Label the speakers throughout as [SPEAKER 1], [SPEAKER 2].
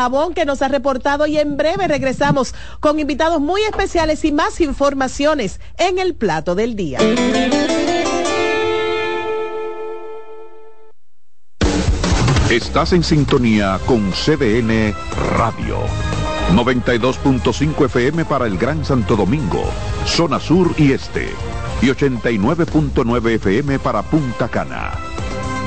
[SPEAKER 1] Dajabón que nos ha reportado y en breve regresamos con invitados muy especiales y más informaciones en el plato del día.
[SPEAKER 2] Estás en sintonía con CDN Radio. 92.5 FM para el Gran Santo Domingo, zona sur y este. Y 89.9 FM para Punta Cana.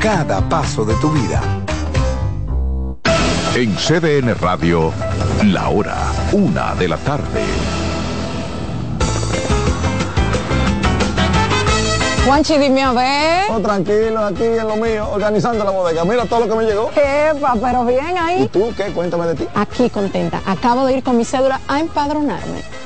[SPEAKER 3] cada paso de tu vida.
[SPEAKER 2] En CDN Radio, la hora, una de la tarde.
[SPEAKER 4] Juanchi, dime a ver.
[SPEAKER 5] Oh, tranquilo, aquí en lo mío, organizando la bodega. Mira todo lo que me llegó.
[SPEAKER 4] Epa, pero bien ahí.
[SPEAKER 5] ¿Y tú qué? Cuéntame de ti.
[SPEAKER 4] Aquí contenta. Acabo de ir con mi cédula a empadronarme.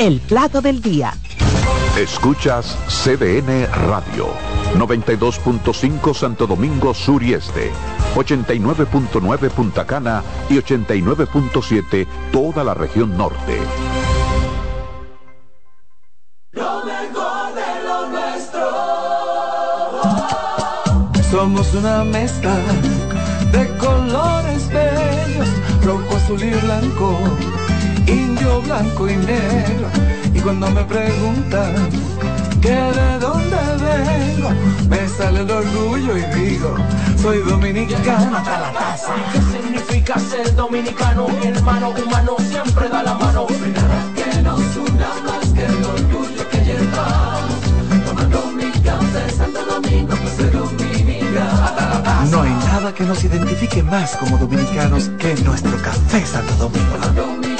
[SPEAKER 1] el plato del día.
[SPEAKER 2] Escuchas CDN Radio, 92.5 Santo Domingo Sur y Este, 89.9 Punta Cana y 89.7 toda la región norte.
[SPEAKER 6] Lo mejor de lo nuestro.
[SPEAKER 7] Somos una mezcla de colores bellos, rojo, azul y blanco indio, blanco y negro. Y cuando me preguntan que de dónde vengo, me sale el orgullo y digo, soy dominicano hasta la casa.
[SPEAKER 6] ¿Qué significa ser dominicano? Mi hermano humano siempre da la mano. que nos una más que el orgullo que llevamos. Tomando mi café Santo Domingo, pues soy dominicano.
[SPEAKER 7] No hay nada que nos identifique más como dominicanos que nuestro café Santo Domingo.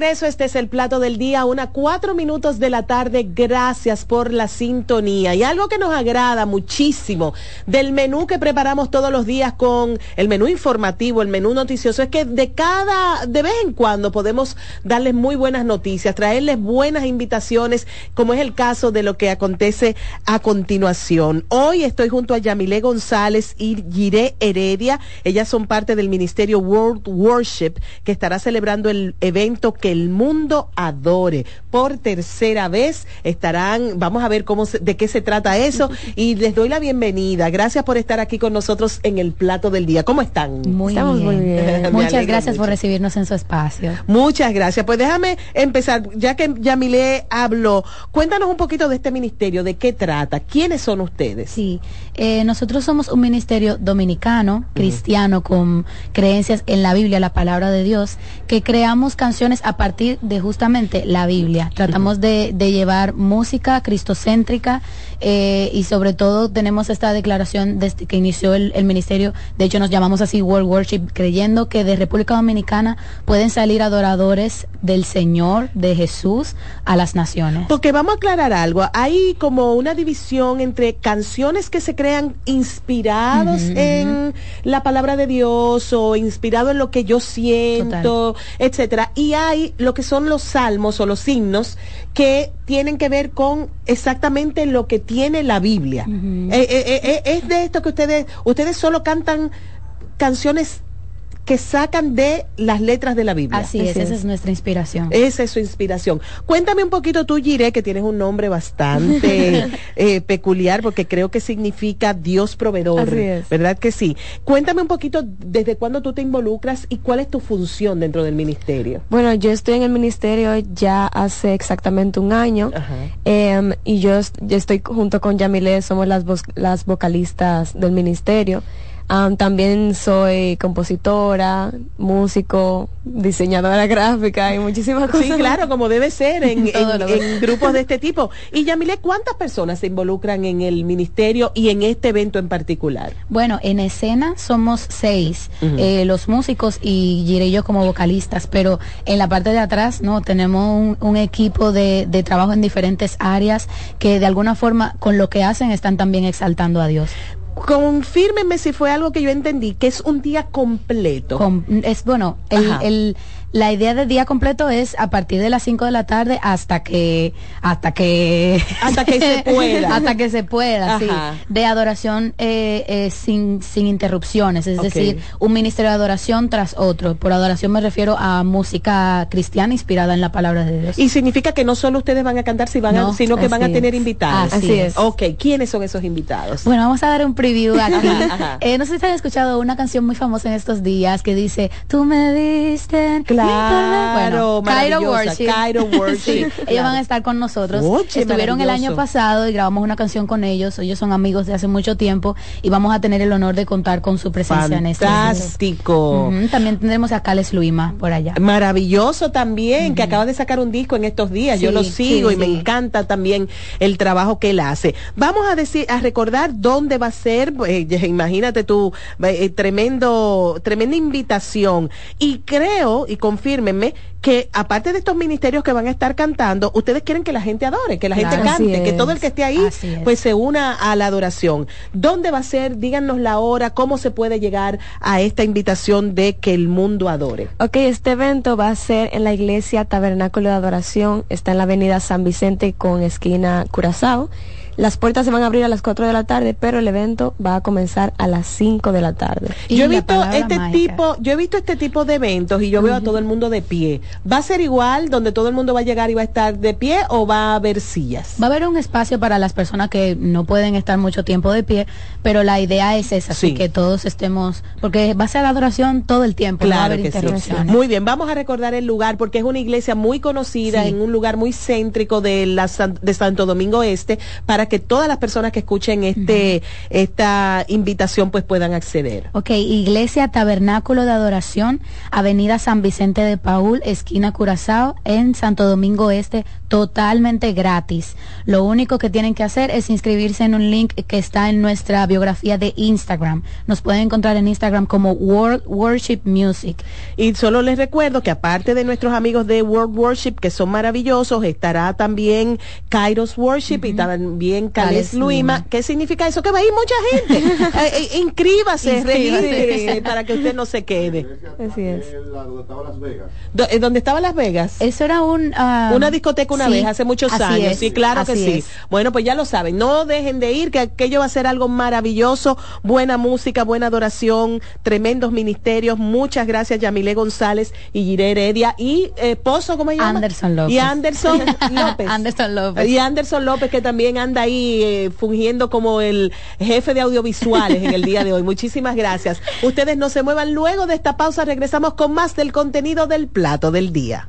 [SPEAKER 1] Regreso, este es el plato del día, una cuatro minutos de la tarde. Gracias por la sintonía. Y algo que nos agrada muchísimo del menú que preparamos todos los días con el menú informativo, el menú noticioso, es que de cada, de vez en cuando podemos darles muy buenas noticias, traerles buenas invitaciones, como es el caso de lo que acontece a continuación. Hoy estoy junto a Yamile González y Giré Heredia. Ellas son parte del Ministerio World Worship que estará celebrando el evento que el mundo adore. Por tercera vez estarán, vamos a ver cómo se- de qué se trata eso y les doy la bienvenida. Gracias por estar aquí con nosotros en el plato del día. ¿Cómo están?
[SPEAKER 8] Muy
[SPEAKER 9] Estamos
[SPEAKER 8] bien.
[SPEAKER 9] muy bien.
[SPEAKER 1] Me
[SPEAKER 8] Muchas gracias por recibirnos en su espacio.
[SPEAKER 1] Muchas gracias. Pues déjame empezar, ya que Yamile habló, cuéntanos un poquito de este ministerio, de qué trata, quiénes son ustedes.
[SPEAKER 8] Sí, eh, nosotros somos un ministerio dominicano, cristiano, con creencias en la Biblia, la palabra de Dios, que creamos canciones a partir de justamente la Biblia. Tratamos de, de llevar música cristocéntrica eh, y sobre todo tenemos esta declaración desde que inició el, el ministerio, de hecho nos llamamos así World Worship, creyendo que de República Dominicana pueden salir adoradores del Señor, de Jesús, a las naciones.
[SPEAKER 1] Porque vamos a aclarar algo, hay como una división entre canciones que se crean inspirados en la palabra de Dios o inspirado en lo que yo siento, etcétera, y hay lo que son los salmos o los himnos que tienen que ver con exactamente lo que tiene la Biblia. Eh, eh, eh, es de esto que ustedes ustedes solo cantan canciones que sacan de las letras de la Biblia.
[SPEAKER 8] Así es, esa es nuestra inspiración.
[SPEAKER 1] Esa es su inspiración. Cuéntame un poquito tú, Giré, que tienes un nombre bastante eh, peculiar porque creo que significa Dios proveedor.
[SPEAKER 9] Así es.
[SPEAKER 1] ¿Verdad que sí? Cuéntame un poquito desde cuándo tú te involucras y cuál es tu función dentro del ministerio.
[SPEAKER 9] Bueno, yo estoy en el ministerio ya hace exactamente un año em, y yo, yo estoy junto con Yamile, somos las, las vocalistas del ministerio. Am, también soy compositora, músico, diseñadora gráfica y muchísimas cosas.
[SPEAKER 1] Sí, claro, como debe ser en, grupos de este tipo. Y Yamile, ¿cuántas personas se involucran en el ministerio y en este evento en particular?
[SPEAKER 8] Bueno, en escena somos seis, eh, los músicos y Gire y yo como vocalistas, pero en la parte de atrás no tenemos un, un equipo de, de trabajo en diferentes áreas que de alguna forma con lo que hacen están también exaltando a Dios.
[SPEAKER 1] Confírmenme si fue algo que yo entendí, que es un día completo.
[SPEAKER 8] Com- es bueno, el- la idea del día completo es a partir de las 5 de la tarde hasta que hasta que
[SPEAKER 1] Hasta que se pueda.
[SPEAKER 8] hasta que se pueda, sí, de adoración eh, eh, sin sin interrupciones, es decir, un ministerio de adoración tras otro. Por adoración me refiero a música cristiana inspirada en la palabra de Dios.
[SPEAKER 1] Y significa que no solo ustedes van a cantar, si van a-
[SPEAKER 8] No,
[SPEAKER 1] sino que van a tener
[SPEAKER 8] es.
[SPEAKER 1] invitados.
[SPEAKER 8] Así Así es. es.
[SPEAKER 1] Ok, ¿quiénes son esos invitados?
[SPEAKER 8] Bueno, vamos a dar un preview aquí.
[SPEAKER 1] Ajá, ajá.
[SPEAKER 8] Eh, no sé si han escuchado una canción muy famosa en estos días que dice, tú me diste.
[SPEAKER 1] Claro,
[SPEAKER 8] bueno, Cairo Worship.
[SPEAKER 1] Cairo Worship,
[SPEAKER 8] Sí,
[SPEAKER 1] claro.
[SPEAKER 8] ellos van a estar con nosotros.
[SPEAKER 1] Oye,
[SPEAKER 8] Estuvieron el año pasado y grabamos una canción con ellos. Ellos son amigos de hace mucho tiempo y vamos a tener el honor de contar con su presencia en este.
[SPEAKER 1] Fantástico.
[SPEAKER 8] Ujú, También tendremos a Cales Luima por allá.
[SPEAKER 1] Maravilloso también, que acaba de sacar un disco en estos días. Yo lo sigo
[SPEAKER 8] sí,
[SPEAKER 1] y me encanta también el trabajo que él hace. Vamos a decir, a recordar dónde va a ser, eh, imagínate tú, eh, tremendo, tremenda invitación. Y creo, y confírmenme, que aparte de estos ministerios que van a estar cantando, ustedes quieren que la gente adore, que la gente cante, que todo el que esté ahí,
[SPEAKER 8] Así es.
[SPEAKER 1] pues se una a la adoración. ¿Dónde va a ser? Díganos la hora, cómo se puede llegar a esta invitación de que el mundo adore.
[SPEAKER 9] Ok, este evento va a ser en la iglesia Tabernáculo de Adoración. Está en la avenida San Vicente con esquina Curazao. Las puertas se van a abrir a las 4 de la tarde, pero el evento va a comenzar a las 5 de la tarde.
[SPEAKER 8] Y
[SPEAKER 1] yo he
[SPEAKER 8] la
[SPEAKER 1] visto este
[SPEAKER 8] mágica.
[SPEAKER 1] tipo, yo he visto este tipo de eventos y yo veo a todo el mundo de pie. ¿Va a ser igual donde todo el mundo va a llegar y va a estar de pie o va a haber sillas?
[SPEAKER 8] Va a haber un espacio para las personas que no pueden estar mucho tiempo de pie, pero la idea es esa, así
[SPEAKER 1] Sí.
[SPEAKER 8] que todos estemos, porque va a ser adoración todo el tiempo, no va a
[SPEAKER 1] Claro
[SPEAKER 8] haber
[SPEAKER 1] que sí. Muy bien, vamos a recordar el lugar porque es una iglesia muy conocida
[SPEAKER 8] Sí.
[SPEAKER 1] en un lugar muy céntrico de, la, San- de Santo Domingo Este para para que todas las personas que escuchen este esta invitación pues puedan acceder.
[SPEAKER 8] Ok, Iglesia Tabernáculo de Adoración, Avenida San Vicente de Paul, esquina Curazao, en Santo Domingo Este, totalmente gratis. Lo único que tienen que hacer es inscribirse en un link que está en nuestra biografía de Instagram. Nos pueden encontrar en Instagram como World Worship Music.
[SPEAKER 1] Y solo les recuerdo que aparte de nuestros amigos de World Worship, que son maravillosos, estará también Kairos Worship y también Cales Luima. ¿Qué significa eso? Que va a ir mucha gente. Eh, eh, inscríbase, para que usted no se quede.
[SPEAKER 9] Así es.
[SPEAKER 1] Do- eh, ¿Dónde estaba Las Vegas?
[SPEAKER 8] Eso era un... ah,
[SPEAKER 1] Una discoteca una
[SPEAKER 8] sí,
[SPEAKER 1] vez, hace muchos
[SPEAKER 8] así
[SPEAKER 1] años.
[SPEAKER 8] es,
[SPEAKER 1] sí, claro que sí.
[SPEAKER 8] es.
[SPEAKER 1] Bueno, pues ya lo saben. No dejen de ir, que aquello va a ser algo maravilloso. Buena música, buena adoración, tremendos ministerios. Muchas gracias, Yamile González y Giré Heredia. Y eh, Pozo, ¿cómo se llama?
[SPEAKER 8] Anderson López.
[SPEAKER 1] Y Anderson López.
[SPEAKER 8] Anderson López.
[SPEAKER 1] Y Anderson López, que también anda ahí eh, fungiendo como el jefe de audiovisuales en el día de hoy. Muchísimas gracias. Ustedes no se muevan. Luego de esta pausa regresamos con más del contenido del plato del día.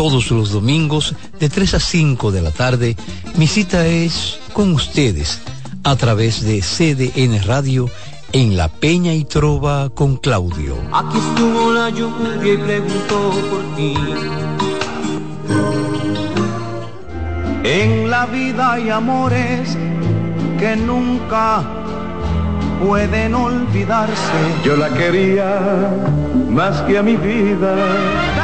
[SPEAKER 10] Todos los domingos de 3 a 5 de la tarde, mi cita es con ustedes a través de CDN Radio en La Peña y Trova con Claudio.
[SPEAKER 6] Aquí estuvo la lluvia y preguntó por ti.
[SPEAKER 7] En la vida hay amores que nunca pueden olvidarse.
[SPEAKER 11] Yo la quería más que a mi vida.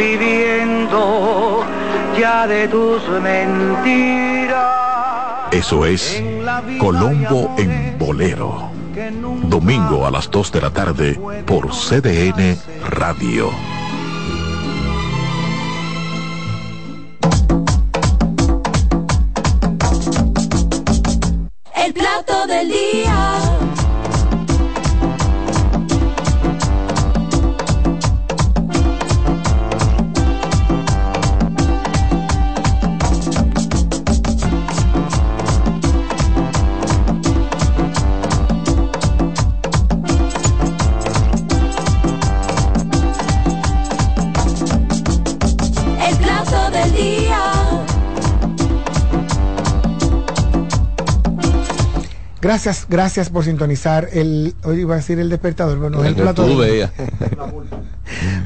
[SPEAKER 7] Viviendo ya de tus mentiras.
[SPEAKER 2] Eso es Colombo en Bolero. Domingo a las 2 de la tarde por CDN Radio.
[SPEAKER 6] El plato del día.
[SPEAKER 12] Gracias, gracias por sintonizar el, hoy iba a decir el despertador, bueno, el,
[SPEAKER 13] El que
[SPEAKER 12] plato.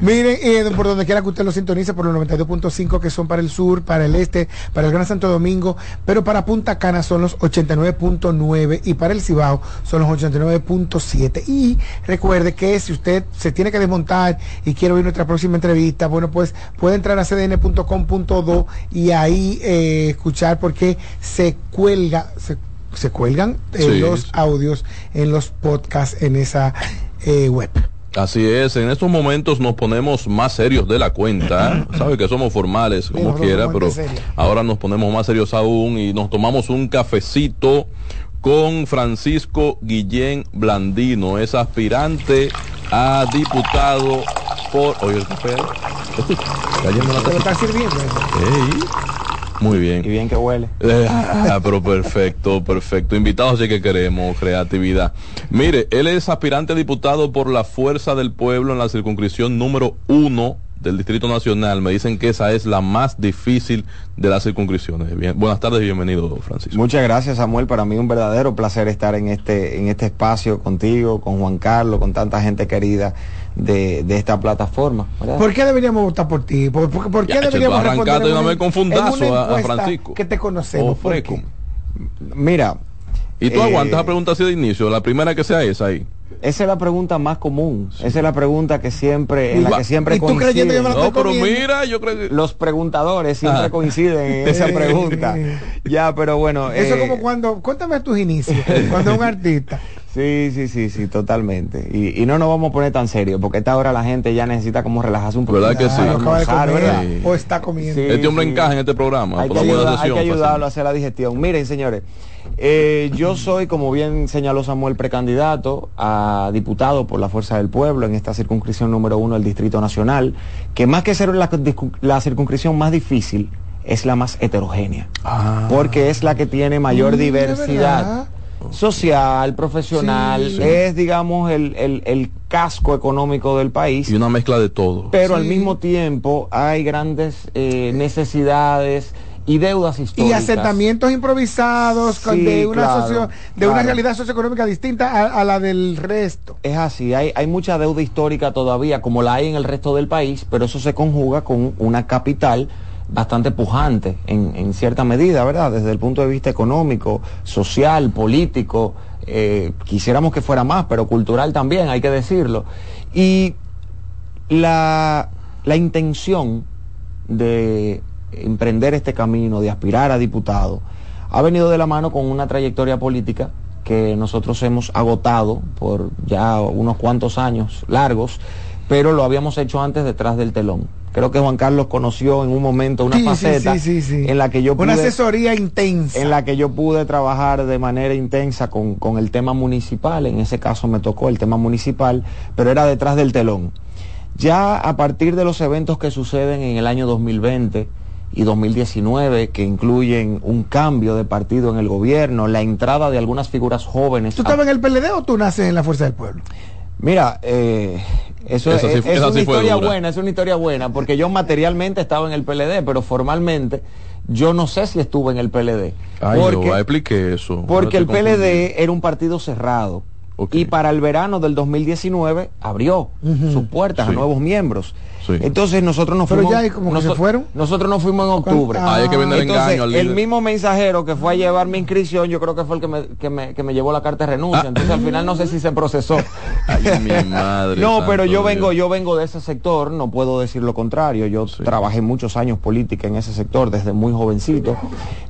[SPEAKER 12] Miren, eh, por donde quiera que usted lo sintonice, por los 92.5 que son para el sur, para el este, para el Gran Santo Domingo, pero para Punta Cana son los 89.9 y para el Cibao son los 89.7. Y recuerde que si usted se tiene que desmontar y quiere oír nuestra próxima entrevista, bueno, pues puede entrar a cdn.com.do y ahí eh, escuchar porque se cuelga, se, se cuelgan eh,
[SPEAKER 13] Sí,
[SPEAKER 12] los
[SPEAKER 13] sí.
[SPEAKER 12] audios en los podcasts en esa eh, web.
[SPEAKER 13] Así es, en estos momentos nos ponemos más serios de la cuenta. Sabe que somos formales como quiera, pero ahora nos ponemos más serios aún y nos tomamos un cafecito con Francisco Guillén Blandino, es aspirante a diputado por... Oye, el café la
[SPEAKER 12] lo está sirviendo.
[SPEAKER 13] Ey, Muy bien. Y
[SPEAKER 14] bien que huele.
[SPEAKER 13] ah, pero perfecto, perfecto. Invitados sí que queremos, creatividad. Mire, él es aspirante a diputado por la Fuerza del Pueblo en la circunscripción número uno del Distrito Nacional. Me dicen que esa es la más difícil de las circunscripciones. Bien, buenas tardes y bienvenido, Francisco.
[SPEAKER 14] Muchas gracias, Samuel. Para mí un verdadero placer estar en este, en este espacio contigo, con Juan Carlos, con tanta gente querida de, de esta plataforma. ¿verdad?
[SPEAKER 12] ¿Por qué deberíamos votar por ti? ¿Por, por- por qué
[SPEAKER 13] Ya,
[SPEAKER 12] deberíamos
[SPEAKER 13] una a- a
[SPEAKER 12] encuesta
[SPEAKER 13] Francisco.
[SPEAKER 12] Que te conocemos.
[SPEAKER 13] Oh,
[SPEAKER 12] ¿por
[SPEAKER 13] freco.
[SPEAKER 12] qué?
[SPEAKER 14] Mira.
[SPEAKER 13] ¿Y tú
[SPEAKER 14] eh,
[SPEAKER 13] aguantas la pregunta así de inicio? La primera que sea esa ahí.
[SPEAKER 14] Esa es la pregunta más común. Esa es la pregunta que siempre, en la que siempre
[SPEAKER 13] ¿y tú creyendo que yo me la
[SPEAKER 14] coinciden.
[SPEAKER 13] No, pero mira, yo creo que...
[SPEAKER 14] Los preguntadores siempre
[SPEAKER 12] Ah.
[SPEAKER 14] coinciden en esa pregunta. Ya, pero bueno.
[SPEAKER 12] Eso
[SPEAKER 14] eh,
[SPEAKER 12] como cuando, cuéntame tus inicios, cuando un artista.
[SPEAKER 14] Sí, sí, sí, sí, totalmente. Y, y no nos vamos a poner tan serios, porque a esta hora la gente ya necesita como relajarse un poco.
[SPEAKER 13] ¿Verdad que sí?
[SPEAKER 14] Almorzar,
[SPEAKER 12] comer,
[SPEAKER 14] ¿verdad?
[SPEAKER 12] o está comiendo.
[SPEAKER 14] Sí,
[SPEAKER 13] este hombre
[SPEAKER 14] sí.
[SPEAKER 13] encaja en este programa.
[SPEAKER 14] Hay que, hay ayudarlo a hacer la digestión. Miren, señores, eh, yo soy, como bien señaló Samuel, precandidato a diputado por la Fuerza del Pueblo en esta circunscripción número uno del Distrito Nacional, que más que ser la, circunscripción más difícil, es la más heterogénea. Porque es la que tiene mayor
[SPEAKER 12] Mm,
[SPEAKER 14] diversidad
[SPEAKER 12] verdad.
[SPEAKER 14] Social, profesional,
[SPEAKER 13] Sí.
[SPEAKER 14] es, digamos, el, el- el casco económico del país
[SPEAKER 13] Y una mezcla de todo.
[SPEAKER 14] pero al mismo tiempo hay grandes eh, necesidades y deudas
[SPEAKER 12] Y
[SPEAKER 14] históricas.
[SPEAKER 12] asentamientos improvisados
[SPEAKER 14] Sí,
[SPEAKER 12] de, una
[SPEAKER 14] claro,
[SPEAKER 12] socio- de una realidad socioeconómica distinta a, a la del resto.
[SPEAKER 14] Es así, hay, hay mucha deuda histórica todavía, como la hay en el resto del país, pero eso se conjuga con una capital bastante pujante en, cierta medida, ¿verdad? Desde el punto de vista económico, social, político, eh, quisiéramos que fuera más, pero cultural también, hay que decirlo. Y la, la intención de emprender este camino, de aspirar a diputado, ha venido de la mano con una trayectoria política que nosotros hemos agotado por ya unos cuantos años largos, pero lo habíamos hecho antes detrás del telón. Creo que Juan Carlos conoció en un momento una
[SPEAKER 12] Sí,
[SPEAKER 14] faceta
[SPEAKER 12] sí, sí, sí.
[SPEAKER 14] en la que yo
[SPEAKER 12] Una
[SPEAKER 14] pude-
[SPEAKER 12] asesoría intensa.
[SPEAKER 14] en la que yo pude trabajar de manera intensa con, con el tema municipal, en ese caso me tocó el tema municipal, pero era detrás del telón. Ya a partir de los eventos que suceden en el año 2020 y 2019, que incluyen un cambio de partido en el gobierno, la entrada de algunas figuras jóvenes.
[SPEAKER 12] ¿Tú
[SPEAKER 14] a-
[SPEAKER 12] estabas en el PLD o tú naces en la Fuerza del Pueblo?
[SPEAKER 14] Mira, eh, eso es,
[SPEAKER 13] sí-
[SPEAKER 14] es
[SPEAKER 13] esa
[SPEAKER 14] una
[SPEAKER 13] sí
[SPEAKER 14] historia buena, es una historia buena, porque yo materialmente estaba en el PLD, pero formalmente yo no sé si estuve en el PLD.
[SPEAKER 13] Ay,
[SPEAKER 14] porque,
[SPEAKER 13] yo expliqué eso.
[SPEAKER 14] porque el PLD era un partido cerrado. Y para el verano del 2019 abrió sus puertas a nuevos miembros.
[SPEAKER 13] Sí.
[SPEAKER 14] Entonces nosotros nos
[SPEAKER 12] Pero
[SPEAKER 14] fuimos.
[SPEAKER 12] ya hay como que se
[SPEAKER 14] noso-
[SPEAKER 12] fueron.
[SPEAKER 14] Nosotros nos fuimos en octubre.
[SPEAKER 12] Ah, hay que vender
[SPEAKER 14] Entonces,
[SPEAKER 13] engaño al
[SPEAKER 14] el mismo mensajero que fue a llevar mi inscripción, yo creo que fue el que me, que me, que me llevó la carta de renuncia.
[SPEAKER 13] Ah.
[SPEAKER 14] Entonces al final no sé si se procesó.
[SPEAKER 13] Ay, mi madre.
[SPEAKER 14] No, pero yo
[SPEAKER 13] Dios.
[SPEAKER 14] vengo, yo vengo de ese sector, no puedo decir lo contrario. Yo trabajé muchos años política en ese sector desde muy jovencito.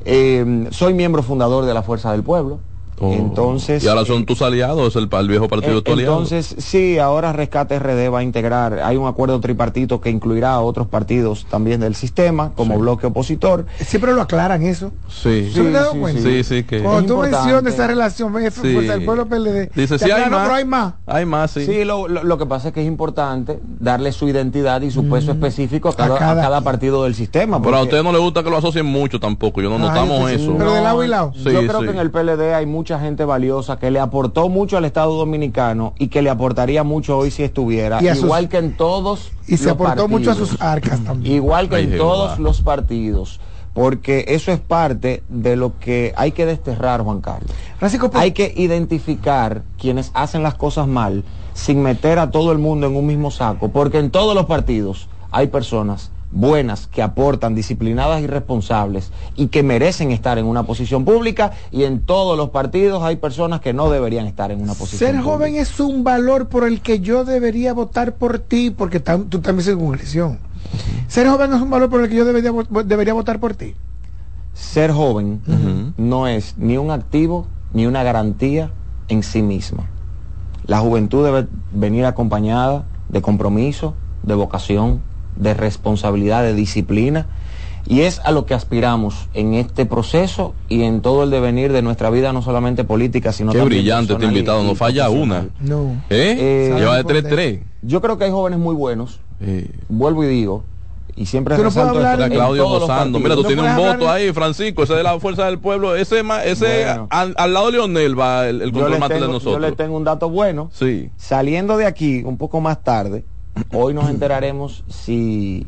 [SPEAKER 14] Eh, soy miembro fundador de la Fuerza del Pueblo.
[SPEAKER 13] Oh.
[SPEAKER 14] Entonces.
[SPEAKER 13] Y ahora son tus aliados, el, el viejo partido
[SPEAKER 14] Eh,
[SPEAKER 13] de tu aliado.
[SPEAKER 14] Entonces, sí, ahora Rescate RD va a integrar, hay un acuerdo tripartito que incluirá a otros partidos también del sistema como bloque opositor.
[SPEAKER 12] Siempre lo aclaran eso.
[SPEAKER 13] Sí, sí, sí, que.
[SPEAKER 12] Cuando tú
[SPEAKER 14] importante.
[SPEAKER 12] mencionas esa relación, del Pueblo PLD.
[SPEAKER 13] Dice, sí, hay
[SPEAKER 12] "No,
[SPEAKER 13] más.
[SPEAKER 12] pero hay más.
[SPEAKER 13] Hay más, sí.
[SPEAKER 14] Sí, lo, lo- lo que pasa es que es importante darle su identidad y su peso específico a cada,
[SPEAKER 12] A cada
[SPEAKER 14] a cada partido del sistema.
[SPEAKER 13] Pero a usted no le gusta que lo asocien mucho tampoco. Yo no notamos
[SPEAKER 12] pues,
[SPEAKER 13] eso.
[SPEAKER 12] pero de lado y lado.
[SPEAKER 13] Sí,
[SPEAKER 14] yo creo
[SPEAKER 13] sí.
[SPEAKER 14] que en el PLD hay mucha gente valiosa que le aportó mucho al Estado dominicano y que le aportaría mucho hoy si estuviera,
[SPEAKER 12] Y sus-
[SPEAKER 14] igual que en todos
[SPEAKER 12] Y se
[SPEAKER 14] los
[SPEAKER 12] aportó mucho a sus arcas también.
[SPEAKER 14] Igual que
[SPEAKER 13] Ay,
[SPEAKER 14] en
[SPEAKER 13] Jehová.
[SPEAKER 14] todos los partidos. porque eso es parte de lo que hay que desterrar, Juan Carlos.
[SPEAKER 12] Francisco,
[SPEAKER 14] hay que identificar quienes hacen las cosas mal sin meter a todo el mundo en un mismo saco, porque en todos los partidos hay personas buenas que aportan, disciplinadas y responsables y que merecen estar en una posición pública y en todos los partidos hay personas que no deberían estar en una posición
[SPEAKER 12] Ser
[SPEAKER 14] pública.
[SPEAKER 12] joven es un valor por el que yo debería votar por ti, porque tam- tú también eres congregación. Ser joven es un valor por el que yo debería, debería votar por ti.
[SPEAKER 14] Ser joven no es ni un activo ni una garantía en sí misma. La juventud debe venir acompañada de compromiso, de vocación, de responsabilidad, de disciplina. Y es a lo que aspiramos en este proceso y en todo el devenir de nuestra vida, no solamente política, sino
[SPEAKER 13] Qué
[SPEAKER 14] también
[SPEAKER 13] brillante este invitado, no falla una.
[SPEAKER 12] No.
[SPEAKER 13] ¿Eh?
[SPEAKER 14] Eh,
[SPEAKER 13] Lleva de 3-3.
[SPEAKER 14] Yo creo que hay jóvenes muy buenos. Vuelvo y digo, y siempre
[SPEAKER 13] no hablar Claudio gozando. Mira, tú
[SPEAKER 14] No
[SPEAKER 13] tienes un voto ahí, Francisco, ese de la fuerza del pueblo. Ese, ese
[SPEAKER 14] Bueno.
[SPEAKER 13] al, al lado de Leonel va el, el control mate de
[SPEAKER 14] tengo, yo
[SPEAKER 13] nosotros.
[SPEAKER 14] les tengo un dato bueno.
[SPEAKER 13] Sí.
[SPEAKER 14] Saliendo de aquí un poco más tarde, hoy nos enteraremos si,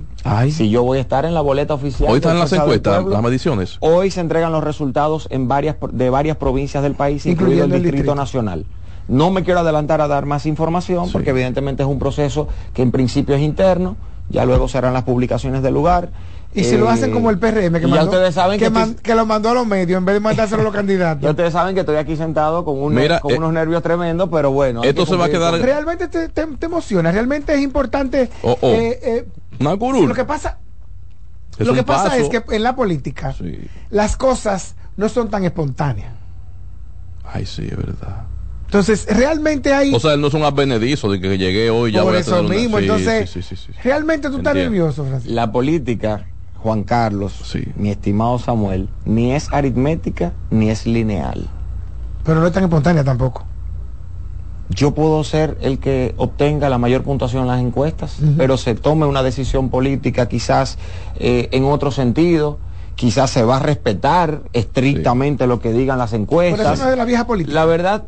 [SPEAKER 14] si yo voy a estar en la boleta oficial.
[SPEAKER 13] Hoy están las encuestas, las mediciones.
[SPEAKER 14] Hoy se entregan los resultados en varias de varias provincias del país, incluido el
[SPEAKER 12] el
[SPEAKER 14] Distrito,
[SPEAKER 12] distrito.
[SPEAKER 14] Nacional. No me quiero adelantar a dar más información porque evidentemente es un proceso que en principio es interno, ya luego serán las publicaciones del lugar.
[SPEAKER 12] Y si lo
[SPEAKER 14] Eh,
[SPEAKER 12] hacen como el PRM, que, mandó,
[SPEAKER 14] ustedes saben
[SPEAKER 12] que,
[SPEAKER 14] que
[SPEAKER 12] man- que lo mandó a los medios en vez de mandárselo a los candidatos.
[SPEAKER 14] Ya ustedes saben que estoy aquí sentado con, un-
[SPEAKER 13] Mira,
[SPEAKER 14] con
[SPEAKER 13] eh,
[SPEAKER 14] unos nervios tremendos, pero bueno.
[SPEAKER 13] esto se va a quedar-
[SPEAKER 12] Realmente te, te- te emociona, realmente es importante.
[SPEAKER 13] Oh, oh.
[SPEAKER 12] eh, eh,
[SPEAKER 13] Una curul.
[SPEAKER 12] lo que pasa,
[SPEAKER 13] Es
[SPEAKER 12] lo que pasa
[SPEAKER 13] paso.
[SPEAKER 12] es que en la política las cosas no son tan espontáneas.
[SPEAKER 13] Ay, sí, es verdad.
[SPEAKER 12] Entonces, realmente hay...
[SPEAKER 13] O sea, él no es un advenedizo de que llegué hoy ya
[SPEAKER 12] Por
[SPEAKER 13] voy a
[SPEAKER 12] eso
[SPEAKER 13] una-
[SPEAKER 12] mismo,
[SPEAKER 13] Sí,
[SPEAKER 12] entonces,
[SPEAKER 13] sí, sí, sí, sí.
[SPEAKER 12] realmente tú estás nervioso, Francisco.
[SPEAKER 14] La política, Juan Carlos, mi estimado Samuel, ni es aritmética ni es lineal.
[SPEAKER 12] Pero no es tan espontánea tampoco.
[SPEAKER 14] Yo puedo ser el que obtenga la mayor puntuación en las encuestas, pero se tome una decisión política quizás eh, en otro sentido, quizás se va a respetar estrictamente lo que digan las encuestas.
[SPEAKER 12] eso no es de la vieja política.
[SPEAKER 14] La verdad,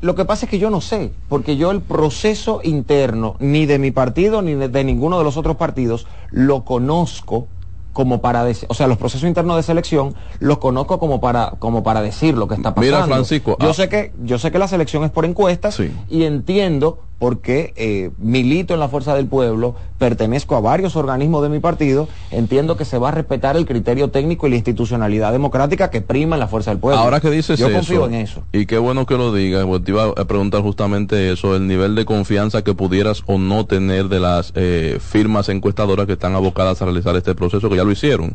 [SPEAKER 14] lo que pasa es que yo no sé, porque yo el proceso interno, ni de mi partido, ni de, de ninguno de los otros partidos, lo conozco como para decir, o sea, los procesos internos de selección los conozco como para como para decir lo que está pasando.
[SPEAKER 13] Mira, Francisco,
[SPEAKER 14] yo
[SPEAKER 13] ah.
[SPEAKER 14] sé que yo sé que la selección es por encuestas y entiendo porque eh, milito en la fuerza del pueblo, pertenezco a varios organismos de mi partido, entiendo que se va a respetar el criterio técnico y la institucionalidad democrática que prima en la fuerza del pueblo.
[SPEAKER 13] Ahora que dices
[SPEAKER 14] yo
[SPEAKER 13] eso,
[SPEAKER 14] confío en eso.
[SPEAKER 13] y qué bueno que lo digas, porque te iba a preguntar justamente eso, el nivel de confianza que pudieras o no tener de las eh, firmas encuestadoras que están abocadas a realizar este proceso, que ya lo hicieron.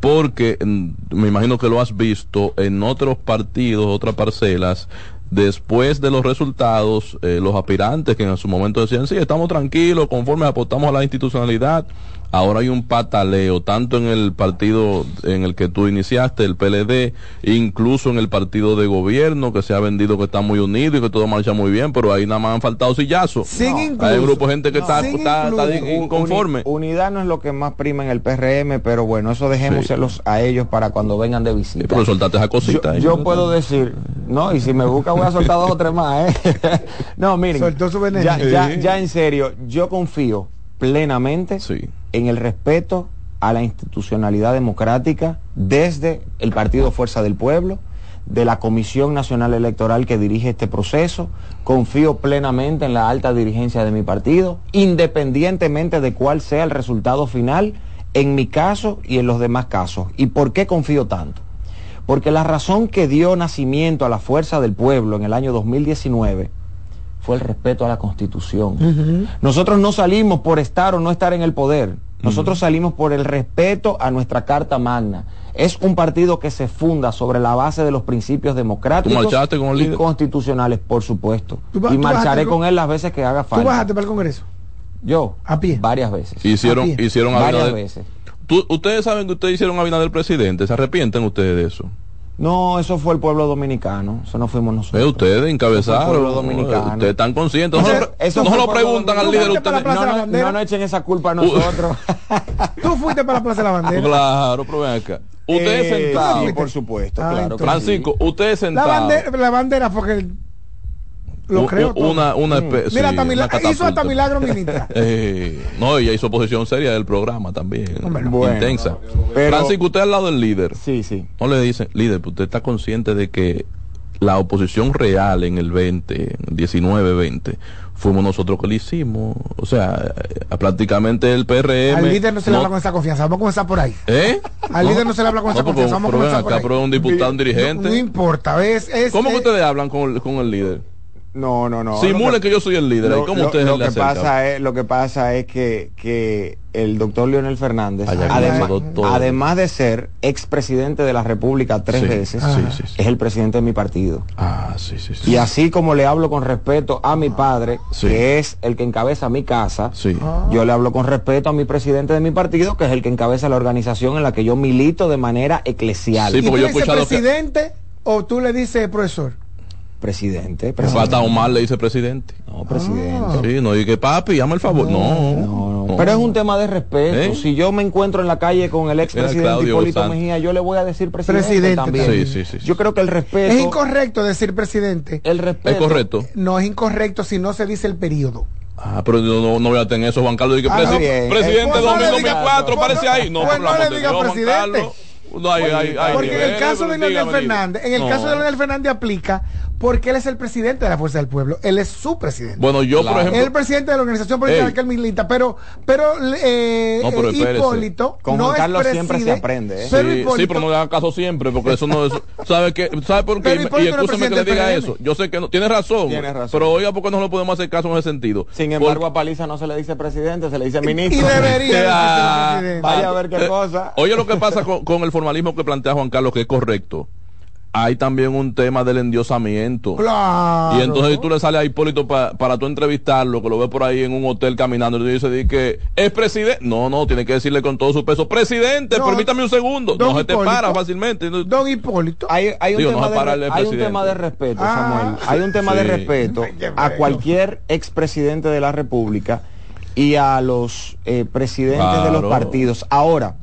[SPEAKER 13] Porque mm, me imagino que lo has visto en otros partidos, otras parcelas, después de los resultados, eh, los aspirantes que en su momento decían, sí, estamos tranquilos, conforme apostamos a la institucionalidad, ahora hay un pataleo, tanto en el partido en el que tú iniciaste, el PLD, incluso en el partido de gobierno, que se ha vendido que está muy unido y que todo marcha muy bien, pero ahí nada más han faltado sillazos.
[SPEAKER 14] Sin
[SPEAKER 13] hay
[SPEAKER 14] incluso-
[SPEAKER 13] un grupo de gente que está, está, está inconforme.
[SPEAKER 14] Uni- unidad no es lo que más prima en el PRM, pero bueno, eso dejémoselos a ellos para cuando vengan de visita.
[SPEAKER 13] Pero soltaste esa cosita.
[SPEAKER 14] Yo,
[SPEAKER 13] ahí.
[SPEAKER 14] yo puedo decir, no, y si me busca voy a soltar dos o tres más, ¿eh? no, miren,
[SPEAKER 12] Soltó su veneno.
[SPEAKER 14] ya, ya,
[SPEAKER 12] Sí.
[SPEAKER 14] ya en serio, yo confío plenamente en el respeto a la institucionalidad democrática desde el Partido Fuerza del Pueblo, de la Comisión Nacional Electoral que dirige este proceso. Confío plenamente en la alta dirigencia de mi partido, independientemente de cuál sea el resultado final, en mi caso y en los demás casos. ¿Y por qué confío tanto? Porque la razón que dio nacimiento a la Fuerza del Pueblo en el año 2019 fue el respeto a la Constitución. Nosotros no salimos por estar o no estar en el poder. Nosotros salimos por el respeto a nuestra Carta Magna. Es un partido que se funda sobre la base de los principios democráticos
[SPEAKER 13] con
[SPEAKER 14] y constitucionales, por supuesto.
[SPEAKER 12] Tú va-
[SPEAKER 14] y
[SPEAKER 12] tú
[SPEAKER 14] marcharé
[SPEAKER 12] con-
[SPEAKER 14] con él las veces que haga
[SPEAKER 12] Tú
[SPEAKER 14] falta.
[SPEAKER 12] bajaste para el Congreso.
[SPEAKER 14] Yo,
[SPEAKER 12] a pie.
[SPEAKER 14] Varias veces.
[SPEAKER 13] Hicieron,
[SPEAKER 14] A pie.
[SPEAKER 13] hicieron
[SPEAKER 14] Varias
[SPEAKER 13] Abinader-
[SPEAKER 14] veces.
[SPEAKER 13] Tú- ustedes saben que ustedes hicieron a Abinader presidente, ¿se arrepienten ustedes de eso?
[SPEAKER 14] No, eso fue el pueblo dominicano. Eso no fuimos nosotros.
[SPEAKER 13] Eh, ustedes
[SPEAKER 14] Eso fue el
[SPEAKER 13] encabezaron,
[SPEAKER 14] pueblo dominicano.
[SPEAKER 13] ustedes están conscientes, no,
[SPEAKER 14] Eso-
[SPEAKER 13] no lo preguntan al líder ustedes.
[SPEAKER 12] la la
[SPEAKER 14] No, no, no, no echen esa culpa a nosotros.
[SPEAKER 12] Tú fuiste para la Plaza de la Bandera.
[SPEAKER 13] Claro, pero ven acá. Ustedes
[SPEAKER 14] Eh,
[SPEAKER 13] sentados.
[SPEAKER 14] sí, por supuesto,
[SPEAKER 12] Ah,
[SPEAKER 14] claro.
[SPEAKER 12] entonces-
[SPEAKER 14] que sí.
[SPEAKER 13] Francisco, ustedes
[SPEAKER 12] La
[SPEAKER 13] sentados.
[SPEAKER 12] bandera, la bandera porque el- Lo
[SPEAKER 13] un-
[SPEAKER 12] creo
[SPEAKER 13] una, una,
[SPEAKER 12] Mm.
[SPEAKER 13] espe-
[SPEAKER 12] Mira, hasta
[SPEAKER 13] una
[SPEAKER 12] hizo hasta milagro ministra.
[SPEAKER 13] Eh, no, ella hizo posición seria del programa también.
[SPEAKER 14] Bueno,
[SPEAKER 13] intensa.
[SPEAKER 14] pero-
[SPEAKER 13] Francisco, usted al lado del líder.
[SPEAKER 14] Sí, sí.
[SPEAKER 13] No le dicen, líder, usted está consciente de que la oposición real en el 20, 19-20, fuimos nosotros que lo hicimos. O sea, eh, prácticamente el PRM.
[SPEAKER 12] Al líder no se le
[SPEAKER 13] no-
[SPEAKER 12] habla con esa confianza. Vamos a comenzar por ahí.
[SPEAKER 13] ¿Eh?
[SPEAKER 12] Al líder no se le habla con esa
[SPEAKER 13] pero-
[SPEAKER 12] confianza. Vamos a comenzar por
[SPEAKER 13] acá,
[SPEAKER 12] ahí.
[SPEAKER 13] un diputado, un dirigente.
[SPEAKER 12] No, no importa. ¿ves? Es,
[SPEAKER 13] ¿Cómo que
[SPEAKER 12] es-
[SPEAKER 13] ustedes hablan con, con el líder?
[SPEAKER 14] No, no, no.
[SPEAKER 13] Simulen que, yo soy el líder.
[SPEAKER 14] Lo,
[SPEAKER 13] ¿y ¿Cómo
[SPEAKER 14] lo-
[SPEAKER 13] ustedes
[SPEAKER 14] lo
[SPEAKER 13] le
[SPEAKER 14] que pasa es lo que pasa es que, que el doctor Leonel Fernández además,
[SPEAKER 13] cosa, doctor.
[SPEAKER 14] además de ser expresidente de la República tres
[SPEAKER 13] Sí,
[SPEAKER 14] veces
[SPEAKER 13] sí, sí, sí.
[SPEAKER 14] es el presidente de mi partido
[SPEAKER 13] Ah, sí, sí, sí.
[SPEAKER 14] y así como le hablo con respeto a mi padre
[SPEAKER 13] Sí.
[SPEAKER 14] que es el que encabeza mi casa
[SPEAKER 13] Sí.
[SPEAKER 14] yo le hablo con respeto a mi presidente de mi partido que es el que encabeza la organización en la que yo milito de manera eclesial
[SPEAKER 13] Sí,
[SPEAKER 12] ¿Y tú
[SPEAKER 13] porque yo he que-
[SPEAKER 12] presidente o tú le dices profesor?
[SPEAKER 14] Presidente
[SPEAKER 13] Pues Hasta Omar le dice presidente.
[SPEAKER 14] no presidente
[SPEAKER 13] Sí, no diga papi, llama el favor. No, no.
[SPEAKER 14] Pero es un tema de respeto.
[SPEAKER 13] ¿Eh?
[SPEAKER 14] Si yo me encuentro en la calle con el expresidente Hipólito
[SPEAKER 13] Santos.
[SPEAKER 14] Mejía, yo le voy a decir presidente,
[SPEAKER 12] Presidente
[SPEAKER 14] también.
[SPEAKER 13] también. Sí, sí, sí,
[SPEAKER 14] Yo creo que el respeto.
[SPEAKER 12] Es incorrecto decir presidente.
[SPEAKER 14] El respeto.
[SPEAKER 13] Es correcto.
[SPEAKER 12] No es incorrecto si no se dice el periodo.
[SPEAKER 13] Ah, pero yo no, no voy a tener eso, Juan Carlos. Dice,
[SPEAKER 12] Ah,
[SPEAKER 13] presi-
[SPEAKER 12] bien.
[SPEAKER 13] presidente
[SPEAKER 12] no le
[SPEAKER 13] 2000,
[SPEAKER 12] diga-
[SPEAKER 13] 2004, parece ahí. No,
[SPEAKER 12] pues no le diga
[SPEAKER 13] Dios, Juan
[SPEAKER 12] presidente.
[SPEAKER 13] Carlos. No, hay, hay, hay
[SPEAKER 12] Porque en el caso de Leonel Fernández, en el
[SPEAKER 13] no.
[SPEAKER 12] caso de Leonel Fernández aplica porque él es el presidente de la Fuerza del Pueblo. Él es su presidente.
[SPEAKER 13] Bueno, yo, por ejemplo.
[SPEAKER 12] Él es el presidente de la organización política
[SPEAKER 13] Ey.
[SPEAKER 12] que él milita, pero, pero eh,
[SPEAKER 13] No, pero
[SPEAKER 12] eh. Hipólito
[SPEAKER 14] Con
[SPEAKER 12] no
[SPEAKER 14] Carlos siempre se aprende, ¿eh?
[SPEAKER 12] Pero
[SPEAKER 13] sí,
[SPEAKER 12] Hipólito,
[SPEAKER 13] sí, pero no le hagan caso siempre, porque eso no es. ¿Sabe qué? ¿Sabe por qué?
[SPEAKER 12] Pero
[SPEAKER 13] Y- y
[SPEAKER 12] Hipólito no es
[SPEAKER 13] escúcheme que le diga eso. Yo sé que no. Tiene razón.
[SPEAKER 14] Tiene razón.
[SPEAKER 13] Pero oiga, ¿por qué no le podemos hacer caso en ese sentido?
[SPEAKER 14] Sin embargo, a Paliza no se le dice presidente, se le dice
[SPEAKER 12] y
[SPEAKER 14] ministro.
[SPEAKER 12] debería decirse presidente.
[SPEAKER 14] Vaya a ver qué
[SPEAKER 13] Eh,
[SPEAKER 14] cosa.
[SPEAKER 13] Oye, lo que pasa con, con el formalismo que plantea Juan Carlos, que es correcto. Hay también un tema del endiosamiento.
[SPEAKER 12] Claro.
[SPEAKER 13] Y entonces tú le sales a Hipólito pa- para tú entrevistarlo, que lo ves por ahí en un hotel caminando, y tú dices di que es presidente. No, no, tiene que decirle con todo su peso, presidente,
[SPEAKER 12] No,
[SPEAKER 13] permítame un segundo.
[SPEAKER 12] don
[SPEAKER 13] No se te
[SPEAKER 12] Hipólito.
[SPEAKER 13] para fácilmente.
[SPEAKER 12] Don Hipólito.
[SPEAKER 14] Hay, hay un,
[SPEAKER 13] Digo,
[SPEAKER 14] tema, de,
[SPEAKER 13] el
[SPEAKER 14] hay un tema de respeto,
[SPEAKER 12] Ah.
[SPEAKER 14] Samuel. Hay un tema de respeto a cualquier expresidente de la República y a los eh, presidentes de los partidos. Ahora,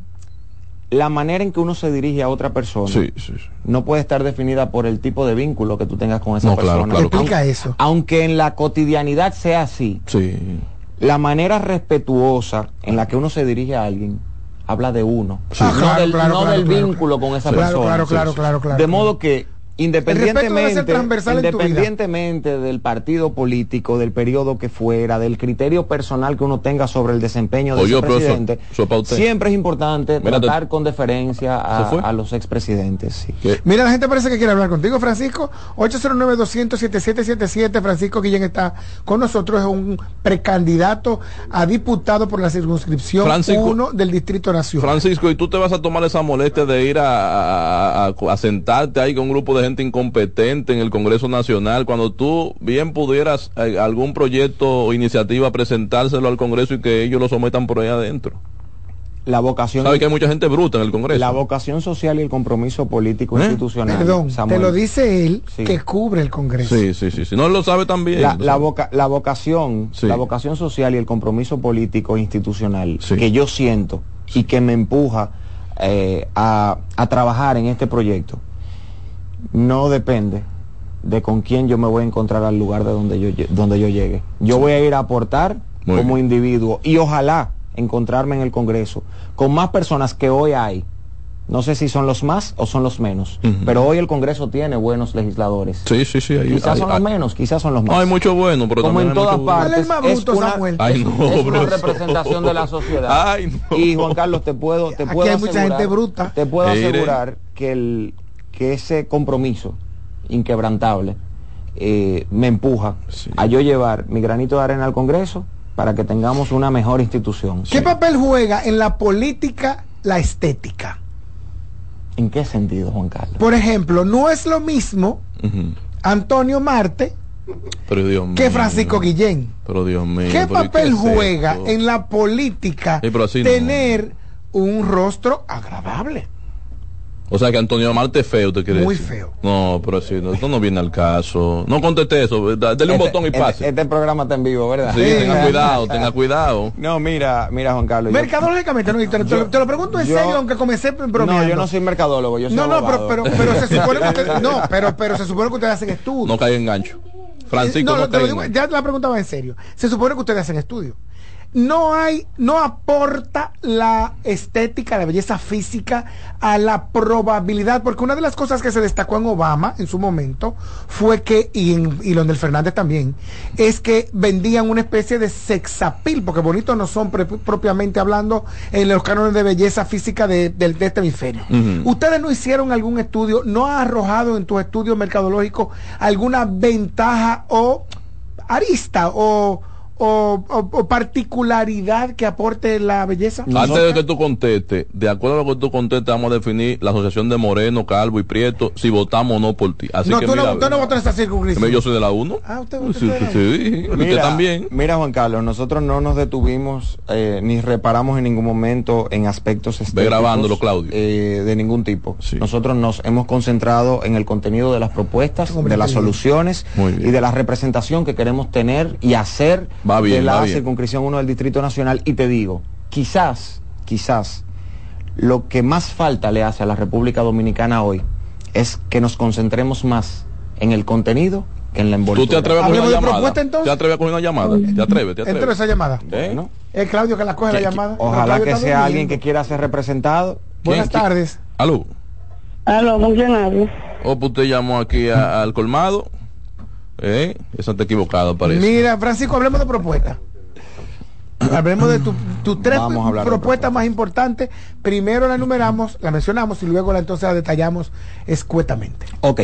[SPEAKER 14] la manera en que uno se dirige a otra persona
[SPEAKER 13] Sí, sí, sí.
[SPEAKER 14] no puede estar definida por el tipo de vínculo que tú tengas con esa
[SPEAKER 13] No, claro,
[SPEAKER 14] persona.
[SPEAKER 13] claro.
[SPEAKER 12] Explica
[SPEAKER 14] Aunque-
[SPEAKER 12] eso.
[SPEAKER 14] Aunque en la cotidianidad sea así,
[SPEAKER 13] Sí.
[SPEAKER 14] la manera respetuosa en la que uno se dirige a alguien habla de uno,
[SPEAKER 12] Ah,
[SPEAKER 14] no
[SPEAKER 12] claro,
[SPEAKER 14] del,
[SPEAKER 12] claro,
[SPEAKER 14] no
[SPEAKER 12] claro,
[SPEAKER 14] del
[SPEAKER 12] claro,
[SPEAKER 14] vínculo con esa
[SPEAKER 12] Claro,
[SPEAKER 14] persona.
[SPEAKER 12] claro, claro, claro, claro.
[SPEAKER 14] De modo que
[SPEAKER 12] El respeto debe ser
[SPEAKER 14] independientemente,
[SPEAKER 12] transversal en tu vida.
[SPEAKER 14] independientemente del partido político, del periodo que fuera, del criterio personal que uno tenga sobre el desempeño de
[SPEAKER 13] profesor,
[SPEAKER 14] presidente, siempre es importante
[SPEAKER 13] Mira, te-
[SPEAKER 14] tratar con deferencia a, los expresidentes.
[SPEAKER 12] Mira, la gente parece que quiere hablar contigo, Francisco. 809-200-7777. Francisco Guillén está con nosotros. Es un precandidato a diputado por la circunscripción
[SPEAKER 13] Francisco-
[SPEAKER 12] 1 del Distrito Nacional.
[SPEAKER 13] Francisco, ¿y tú te vas a tomar esa molestia de ir a, a- a- a sentarte ahí con un grupo de gente incompetente en el Congreso Nacional cuando tú bien pudieras eh, algún proyecto o iniciativa presentárselo al Congreso y que ellos lo sometan por ahí adentro?
[SPEAKER 14] La vocación,
[SPEAKER 13] ¿Sabes que hay mucha gente bruta en el Congreso?
[SPEAKER 14] la vocación social y el compromiso político
[SPEAKER 13] ¿Eh?
[SPEAKER 14] institucional.
[SPEAKER 12] Perdón,
[SPEAKER 14] Samuel.
[SPEAKER 12] te lo dice él
[SPEAKER 14] Sí.
[SPEAKER 12] que cubre el Congreso.
[SPEAKER 13] Sí, sí, sí, sí. No lo sabe también.
[SPEAKER 14] la, la voca- la vocación
[SPEAKER 13] Sí.
[SPEAKER 14] la vocación social y el compromiso político institucional
[SPEAKER 13] Sí.
[SPEAKER 14] que yo siento y que me empuja eh, a, a trabajar en este proyecto no depende de con quién yo me voy a encontrar al lugar de donde yo donde yo llegue yo voy a ir a aportar
[SPEAKER 13] Muy
[SPEAKER 14] como
[SPEAKER 13] bien.
[SPEAKER 14] individuo y ojalá encontrarme en el Congreso con más personas que hoy hay no sé si son los más o son los menos pero hoy el Congreso tiene buenos legisladores
[SPEAKER 13] Sí, sí, sí. ahí-
[SPEAKER 14] quizás son los menos quizás son los más
[SPEAKER 13] No, hay mucho bueno, pero
[SPEAKER 14] como en
[SPEAKER 13] hay
[SPEAKER 14] todas
[SPEAKER 13] mucho bueno.
[SPEAKER 12] ¿Cuál es
[SPEAKER 14] partes
[SPEAKER 12] el más
[SPEAKER 14] es
[SPEAKER 12] bruto,
[SPEAKER 14] una?
[SPEAKER 13] Ay, no,
[SPEAKER 14] es una
[SPEAKER 13] profesor.
[SPEAKER 14] representación de la sociedad
[SPEAKER 13] Ay, no.
[SPEAKER 14] y Juan Carlos te puedo te
[SPEAKER 12] Aquí
[SPEAKER 14] puedo
[SPEAKER 12] hay mucha
[SPEAKER 14] asegurar,
[SPEAKER 12] gente bruta.
[SPEAKER 14] te puedo asegurar que el que ese compromiso inquebrantable eh, me empuja
[SPEAKER 13] Sí.
[SPEAKER 14] a yo llevar mi granito de arena al Congreso para que tengamos una mejor institución
[SPEAKER 12] ¿Qué papel juega en la política la estética?
[SPEAKER 14] ¿en qué sentido Juan Carlos?
[SPEAKER 12] Por ejemplo, no es lo mismo. Antonio Marte
[SPEAKER 13] Pero Dios mío.
[SPEAKER 12] que Francisco Guillén.
[SPEAKER 13] Pero Dios mío.
[SPEAKER 12] ¿Qué
[SPEAKER 13] pero ¿y
[SPEAKER 12] papel juega
[SPEAKER 13] esto?
[SPEAKER 12] en la política
[SPEAKER 13] Sí, no.
[SPEAKER 12] tener un rostro agradable?
[SPEAKER 13] O sea que Antonio Marte es feo, ¿te quiere
[SPEAKER 12] Muy
[SPEAKER 13] decir?
[SPEAKER 12] feo.
[SPEAKER 13] No, pero sí, no, esto no viene al caso. No conteste eso, da- dele un
[SPEAKER 14] Este-
[SPEAKER 13] botón y
[SPEAKER 14] este-
[SPEAKER 13] pase.
[SPEAKER 14] este, programa está en vivo ¿verdad?
[SPEAKER 13] sí, tenga cuidado, tenga cuidado.
[SPEAKER 14] no mira mira Juan Carlos yo-
[SPEAKER 12] Mercadológicamente, no, te, lo- te lo pregunto en
[SPEAKER 14] yo-
[SPEAKER 12] serio, aunque comencé bromeando.
[SPEAKER 14] no yo no soy mercadólogo yo soy
[SPEAKER 12] No, no, pero, pero, pero se supone que usted, no, pero, pero se supone que ustedes hacen estudios.
[SPEAKER 13] No caiga en gancho. Francisco,
[SPEAKER 12] no,
[SPEAKER 13] no
[SPEAKER 12] lo- te digo, ya la pregunta va en serio. Se supone que ustedes hacen estudio. No hay, no aporta la estética, la belleza física a la probabilidad, porque una de las cosas que se destacó en Obama en su momento fue que, y en y Leonel Fernández también, es que vendían una especie de sexapil, porque bonitos no son pre- propiamente hablando en los cánones de belleza física de, del- de este hemisferio. ¿Ustedes no hicieron algún estudio, no ha arrojado en tu estudio mercadológico alguna ventaja o arista o, o- o- o particularidad que aporte la belleza?
[SPEAKER 13] Antes de que tú contestes, de acuerdo a lo que tú contestes, vamos a definir la asociación de Moreno, Calvo y Prieto, si votamos o no por ti. Así
[SPEAKER 12] no,
[SPEAKER 13] que
[SPEAKER 12] tú,
[SPEAKER 13] mira,
[SPEAKER 12] no, tú no votas en esa circunscripción.
[SPEAKER 13] yo soy de la 1.
[SPEAKER 12] Ah, usted,
[SPEAKER 13] Sí, sí, sí, usted también.
[SPEAKER 14] Mira, Juan Carlos, nosotros no nos detuvimos eh, ni reparamos en ningún momento en aspectos estéticos.
[SPEAKER 13] grabándolo, Claudio.
[SPEAKER 14] eh, de ningún tipo. Nosotros nos hemos concentrado en el contenido de las propuestas, de las soluciones y de la representación que queremos tener y hacer
[SPEAKER 13] Va bien,
[SPEAKER 14] de la
[SPEAKER 13] va bien.
[SPEAKER 14] circunscripción 1 del Distrito Nacional. Y te digo, quizás, quizás, lo que más falta le hace a la República Dominicana hoy es que nos concentremos más en el contenido que en la envoltura.
[SPEAKER 13] ¿Tú te atreves a coger una
[SPEAKER 12] de
[SPEAKER 13] llamada?
[SPEAKER 12] propuesta, entonces.
[SPEAKER 13] ¿Te atreves a coger una llamada? ¿Te atreves? ¿Te atreves?
[SPEAKER 12] esa llamada.
[SPEAKER 13] ¿Eh?
[SPEAKER 12] Es Claudio que la coge la llamada.
[SPEAKER 14] Ojalá que sea alguien que quiera ser representado.
[SPEAKER 12] Buenas tardes.
[SPEAKER 13] ¿Aló?
[SPEAKER 15] Aló, ¿con quién hablo?
[SPEAKER 13] ¿O pues usted llamó aquí a- al colmado? ¿Eh? Eso está equivocado, parece.
[SPEAKER 12] Mira, Francisco, hablemos de propuestas. Hablemos de tus tu tres propuestas más importantes. Primero la enumeramos, la mencionamos y luego la entonces la detallamos escuetamente.
[SPEAKER 14] Ok.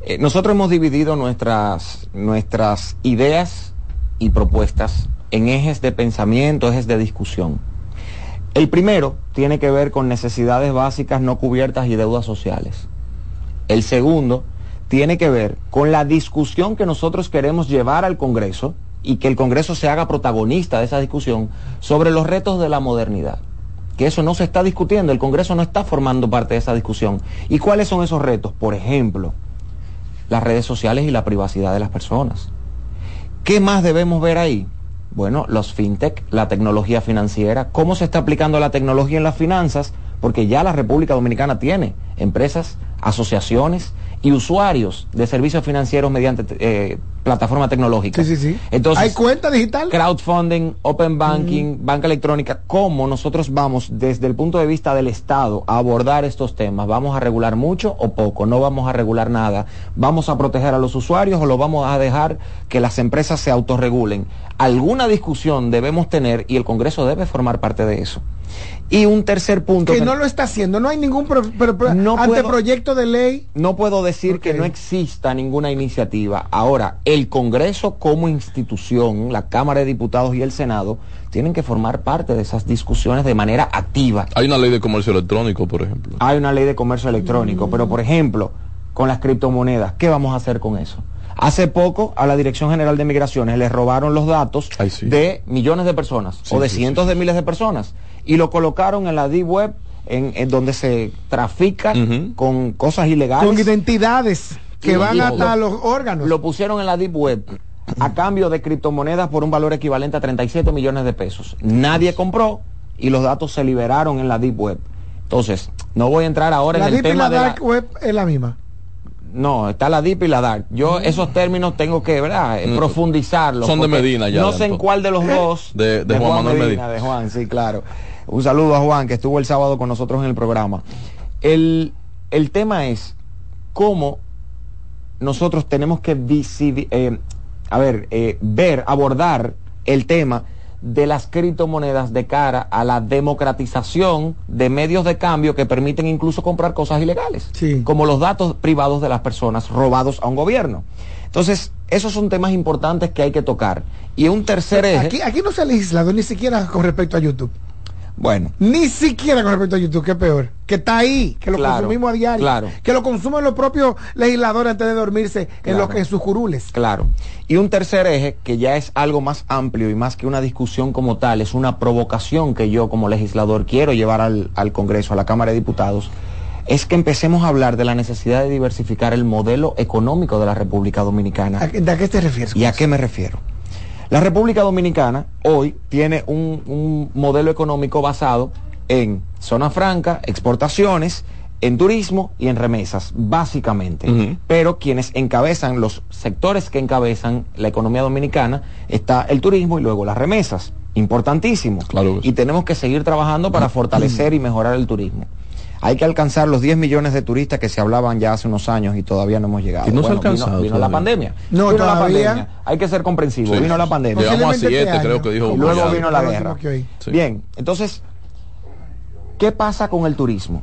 [SPEAKER 14] Eh, nosotros hemos dividido nuestras, nuestras ideas y propuestas en ejes de pensamiento, ejes de discusión. El primero tiene que ver con necesidades básicas no cubiertas y deudas sociales. El segundo tiene que ver con la discusión que nosotros queremos llevar al Congreso y que el Congreso se haga protagonista de esa discusión sobre los retos de la modernidad. Que eso no se está discutiendo, el Congreso no está formando parte de esa discusión. ¿Y cuáles son esos retos? Por ejemplo, las redes sociales y la privacidad de las personas. ¿Qué más debemos ver ahí? Bueno, los fintech, la tecnología financiera, cómo se está aplicando la tecnología en las finanzas, porque ya la República Dominicana tiene empresas, asociaciones y usuarios de servicios financieros mediante eh, plataforma tecnológica.
[SPEAKER 12] Sí, sí, sí.
[SPEAKER 14] Entonces,
[SPEAKER 12] ¿Hay cuenta digital?
[SPEAKER 14] crowdfunding, open banking, banca electrónica, cómo nosotros vamos desde el punto de vista del Estado a abordar estos temas. ¿Vamos a regular mucho o poco? No vamos a regular nada. ¿Vamos a proteger a los usuarios o lo vamos a dejar que las empresas se autorregulen? Alguna discusión debemos tener y el Congreso debe formar parte de eso. Y un tercer punto
[SPEAKER 12] Que no lo está haciendo. No hay ningún pro- pro- pro-
[SPEAKER 14] No puedo-
[SPEAKER 12] anteproyecto de ley.
[SPEAKER 14] no puedo decir que no exista ninguna iniciativa. Ahora, el Congreso como institución, la Cámara de Diputados y el Senado, tienen que formar parte de esas discusiones de manera activa.
[SPEAKER 13] Hay una ley de comercio electrónico, por ejemplo.
[SPEAKER 14] Hay una ley de comercio electrónico, pero por ejemplo, con las criptomonedas, ¿qué vamos a hacer con eso? Hace poco a la Dirección General de Migraciones les robaron los datos de millones de personas
[SPEAKER 13] Sí,
[SPEAKER 14] o de
[SPEAKER 13] sí,
[SPEAKER 14] cientos de miles de personas y lo colocaron en la Deep Web, en, en donde se trafica con cosas ilegales.
[SPEAKER 12] Con identidades que
[SPEAKER 14] Y-
[SPEAKER 12] van
[SPEAKER 14] y
[SPEAKER 12] hasta
[SPEAKER 14] lo-
[SPEAKER 12] los órganos.
[SPEAKER 14] Lo pusieron en la Deep Web a cambio de criptomonedas por un valor equivalente a 37 millones de pesos. Nadie compró y los datos se liberaron en la Deep Web. Entonces, no voy a entrar ahora
[SPEAKER 12] la
[SPEAKER 14] en el
[SPEAKER 12] deep y
[SPEAKER 14] tema
[SPEAKER 12] la
[SPEAKER 14] de la...
[SPEAKER 12] dark web es la misma.
[SPEAKER 14] No, está la Deep y la Dark. Yo esos términos tengo que, ¿verdad?
[SPEAKER 13] Mm.
[SPEAKER 14] profundizarlos.
[SPEAKER 13] Son de Medina ya,
[SPEAKER 14] No sé en cuál de los dos.
[SPEAKER 13] De- de Juan Manuel Medina.
[SPEAKER 14] De Juan, sí, claro. Un saludo a Juan, que estuvo el sábado con nosotros en el programa. El, el tema es cómo nosotros tenemos que eh, a ver, eh, ver, abordar el tema de las criptomonedas de cara a la democratización de medios de cambio que permiten incluso comprar cosas ilegales, como los datos privados de las personas robados a un gobierno. Entonces, esos son temas importantes que hay que tocar. Y un tercer eje,
[SPEAKER 12] Aquí, aquí no se ha legislado ni siquiera con respecto a YouTube.
[SPEAKER 14] Bueno,
[SPEAKER 12] Ni siquiera con respecto a YouTube, que es peor. Que está ahí, que lo
[SPEAKER 14] Claro,
[SPEAKER 12] consumimos a diario.
[SPEAKER 14] claro.
[SPEAKER 12] Que lo consumen los propios legisladores antes de dormirse en,
[SPEAKER 14] Claro.
[SPEAKER 12] lo que- en sus curules.
[SPEAKER 14] Claro. Y un tercer eje, que ya es algo más amplio y más que una discusión como tal, es una provocación que yo como legislador quiero llevar al, al Congreso, a la Cámara de Diputados, es que empecemos a hablar de la necesidad de diversificar el modelo económico de la República Dominicana.
[SPEAKER 12] ¿A, qué- ¿De a qué te refieres?
[SPEAKER 14] ¿Y a qué me refiero? La República Dominicana hoy tiene un, un modelo económico basado en zona franca, exportaciones en turismo y en remesas, básicamente. Pero quienes encabezan, los sectores que encabezan la economía dominicana, está el turismo y luego las remesas. Importantísimo. Y tenemos que seguir trabajando para fortalecer y mejorar el turismo. Hay que alcanzar los 10 millones de turistas que se hablaban ya hace unos años y todavía no hemos llegado.
[SPEAKER 13] Y no se ha
[SPEAKER 14] vino-
[SPEAKER 13] alcanzado
[SPEAKER 14] Vino, la pandemia.
[SPEAKER 12] No,
[SPEAKER 14] Vino la pandemia. Hay que ser comprensivo.
[SPEAKER 13] Sí.
[SPEAKER 14] Vino la pandemia.
[SPEAKER 13] Llegamos a
[SPEAKER 12] Posiblemente
[SPEAKER 13] siete,
[SPEAKER 12] este
[SPEAKER 13] creo que dijo.
[SPEAKER 14] Y luego vino la guerra.
[SPEAKER 13] Sí.
[SPEAKER 14] Bien, entonces, ¿qué pasa con el turismo?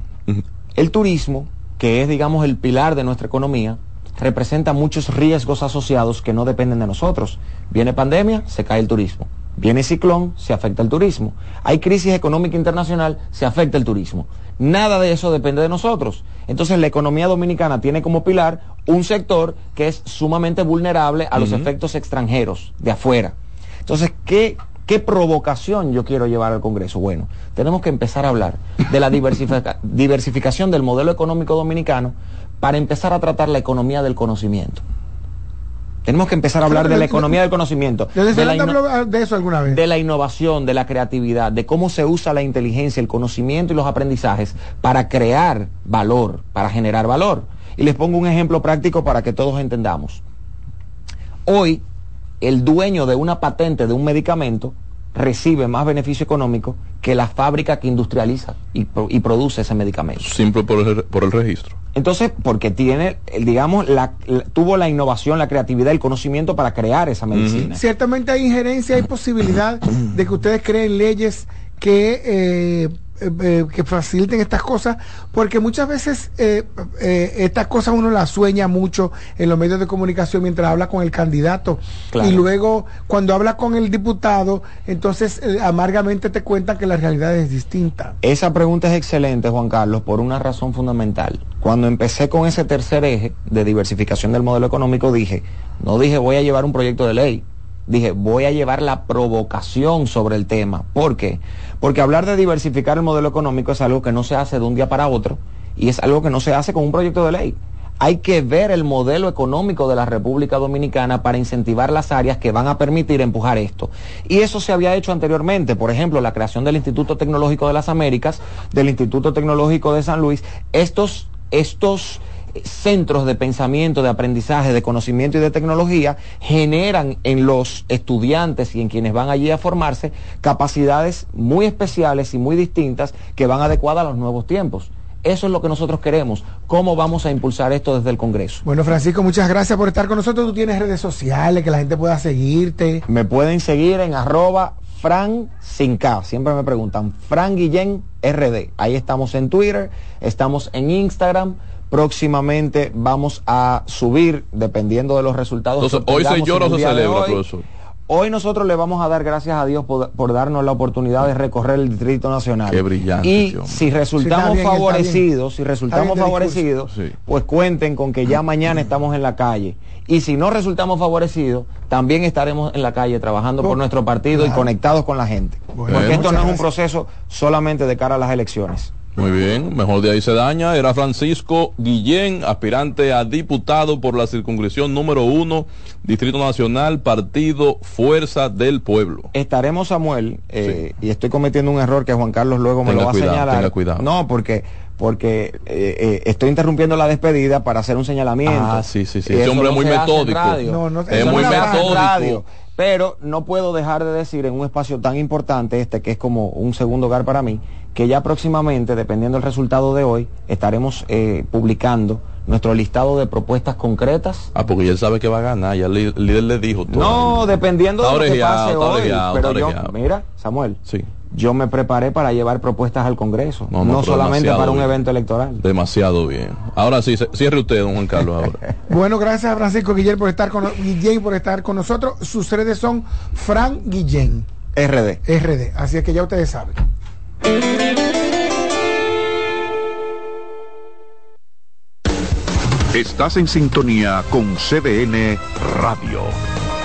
[SPEAKER 14] El turismo, que es, digamos, el pilar de nuestra economía, representa muchos riesgos asociados que no dependen de nosotros. Viene pandemia, se cae el turismo. Viene ciclón, se afecta el turismo. Hay crisis económica internacional, se afecta el turismo. Nada de eso depende de nosotros. Entonces la economía dominicana tiene como pilar un sector que es sumamente vulnerable a los efectos extranjeros de afuera. Entonces, ¿qué, ¿qué provocación yo quiero llevar al Congreso? Bueno, tenemos que empezar a hablar de la diversifica- diversificación del modelo económico dominicano para empezar a tratar la economía del conocimiento. Tenemos que empezar a hablar de la economía del conocimiento, de la,
[SPEAKER 12] habló de eso alguna vez.
[SPEAKER 14] de la innovación, de la creatividad, de cómo se usa la inteligencia, el conocimiento y los aprendizajes para crear valor, para generar valor. Y les pongo un ejemplo práctico para que todos entendamos. Hoy, el dueño de una patente de un medicamento recibe más beneficio económico que la fábrica que industrializa y, pro- y produce ese medicamento.
[SPEAKER 13] Simple por el, por el registro.
[SPEAKER 14] Entonces, porque tiene, digamos, la- la- tuvo la innovación, la creatividad, el conocimiento para crear esa medicina.
[SPEAKER 12] Ciertamente hay injerencia, hay posibilidad de que ustedes creen leyes que, eh, eh, eh, que faciliten estas cosas, porque muchas veces eh, eh, estas cosas uno las sueña mucho en los medios de comunicación mientras habla con el candidato
[SPEAKER 14] Claro.
[SPEAKER 12] y luego cuando habla con el diputado, entonces eh, amargamente te cuentan que la realidad es distinta.
[SPEAKER 14] Esa pregunta es excelente, Juan Carlos, por una razón fundamental. Cuando empecé con ese tercer eje de diversificación del modelo económico, dije, no dije voy a llevar un proyecto de ley, dije voy a llevar la provocación sobre el tema. ¿Por qué? Porque hablar de diversificar el modelo económico es algo que no se hace de un día para otro y es algo que no se hace con un proyecto de ley. Hay que ver el modelo económico de la República Dominicana para incentivar las áreas que van a permitir empujar esto. Y eso se había hecho anteriormente, por ejemplo, la creación del Instituto Tecnológico de las Américas, del Instituto Tecnológico de San Luis. Estos, estos eh, centros de pensamiento, de aprendizaje, de conocimiento y de tecnología generan en los estudiantes y en quienes van allí a formarse capacidades muy especiales y muy distintas que van adecuadas a los nuevos tiempos. Eso es lo que nosotros queremos. ¿Cómo vamos a impulsar esto desde el Congreso?
[SPEAKER 12] Bueno, Francisco, muchas gracias por estar con nosotros. Tú tienes redes sociales, que la gente pueda seguirte.
[SPEAKER 14] Me pueden seguir en arroba Fran sin K. Siempre me preguntan, Fran Guillén RD. Ahí estamos en Twitter, estamos en Instagram. Próximamente vamos a subir, dependiendo de los resultados. que
[SPEAKER 13] Entonces, ¿hoy se
[SPEAKER 14] obtengamos
[SPEAKER 13] llora
[SPEAKER 14] en
[SPEAKER 13] o
[SPEAKER 14] el
[SPEAKER 13] se celebra,
[SPEAKER 14] hoy.
[SPEAKER 13] profesor?
[SPEAKER 14] Hoy nosotros le vamos a dar gracias a Dios por, por darnos la oportunidad de recorrer el Distrito Nacional.
[SPEAKER 13] Qué brillante,
[SPEAKER 14] Y si resultamos
[SPEAKER 12] Sí, bien,
[SPEAKER 14] favorecidos, si resultamos favorecidos,
[SPEAKER 13] Sí.
[SPEAKER 14] pues cuenten con que ya mañana estamos en la calle. Y si no resultamos favorecidos, también estaremos en la calle trabajando por
[SPEAKER 12] Oh,
[SPEAKER 14] nuestro partido y conectados con la gente.
[SPEAKER 12] Bueno,
[SPEAKER 14] Porque esto no es un proceso solamente de cara a las elecciones.
[SPEAKER 13] Muy bien, mejor de ahí se daña. Era Francisco Guillén, aspirante a diputado por la circunscripción número uno, Distrito Nacional, Partido Fuerza del Pueblo.
[SPEAKER 14] Estaremos, Samuel, eh, y estoy cometiendo un error que Juan Carlos luego me
[SPEAKER 13] Tenga
[SPEAKER 14] lo va
[SPEAKER 13] cuidado,
[SPEAKER 14] a señalar.
[SPEAKER 13] tenga cuidado.
[SPEAKER 14] No, porque porque eh, eh, estoy interrumpiendo la despedida para hacer un señalamiento.
[SPEAKER 13] Ah, sí, sí, sí. Ese hombre es muy metódico.
[SPEAKER 12] No, no,
[SPEAKER 13] Es muy
[SPEAKER 12] no
[SPEAKER 13] metódico.
[SPEAKER 14] Pero no puedo dejar de decir en un espacio tan importante este que es como un segundo hogar para mí, que ya próximamente, dependiendo del resultado de hoy, estaremos eh, publicando nuestro listado de propuestas concretas.
[SPEAKER 13] Ah, porque ya él sabe que va a ganar, ya el líder le dijo todo.
[SPEAKER 14] No, dependiendo de
[SPEAKER 13] Está
[SPEAKER 14] lo que pase hoy. Pero yo, mira, Samuel,
[SPEAKER 13] Sí,
[SPEAKER 14] yo me preparé para llevar propuestas al Congreso,
[SPEAKER 13] No,
[SPEAKER 14] no,
[SPEAKER 13] no, pero
[SPEAKER 14] solamente para un
[SPEAKER 13] bien.
[SPEAKER 14] evento electoral.
[SPEAKER 13] demasiado bien. Ahora sí, cierre usted, don Juan Carlos, ahora.
[SPEAKER 12] Bueno, gracias a Francisco Guillén por estar con, Guillén por estar con nosotros. Sus redes son Fran Guillén,
[SPEAKER 14] RD.
[SPEAKER 12] RD. Así es que ya ustedes saben.
[SPEAKER 2] Estás en sintonía con CDN Radio.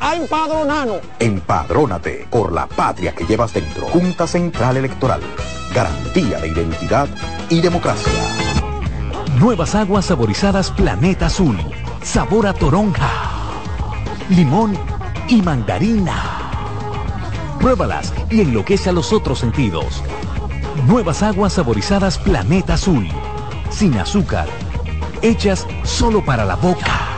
[SPEAKER 5] a empadronarnos.
[SPEAKER 16] Empadrónate por la patria que llevas dentro. Junta Central Electoral. Garantía de identidad y democracia.
[SPEAKER 17] Nuevas aguas saborizadas Planeta Azul. Sabor a toronja, limón y mandarina. Pruébalas y enloquece a los otros sentidos. Nuevas aguas saborizadas Planeta Azul. Sin azúcar. Hechas solo para la boca.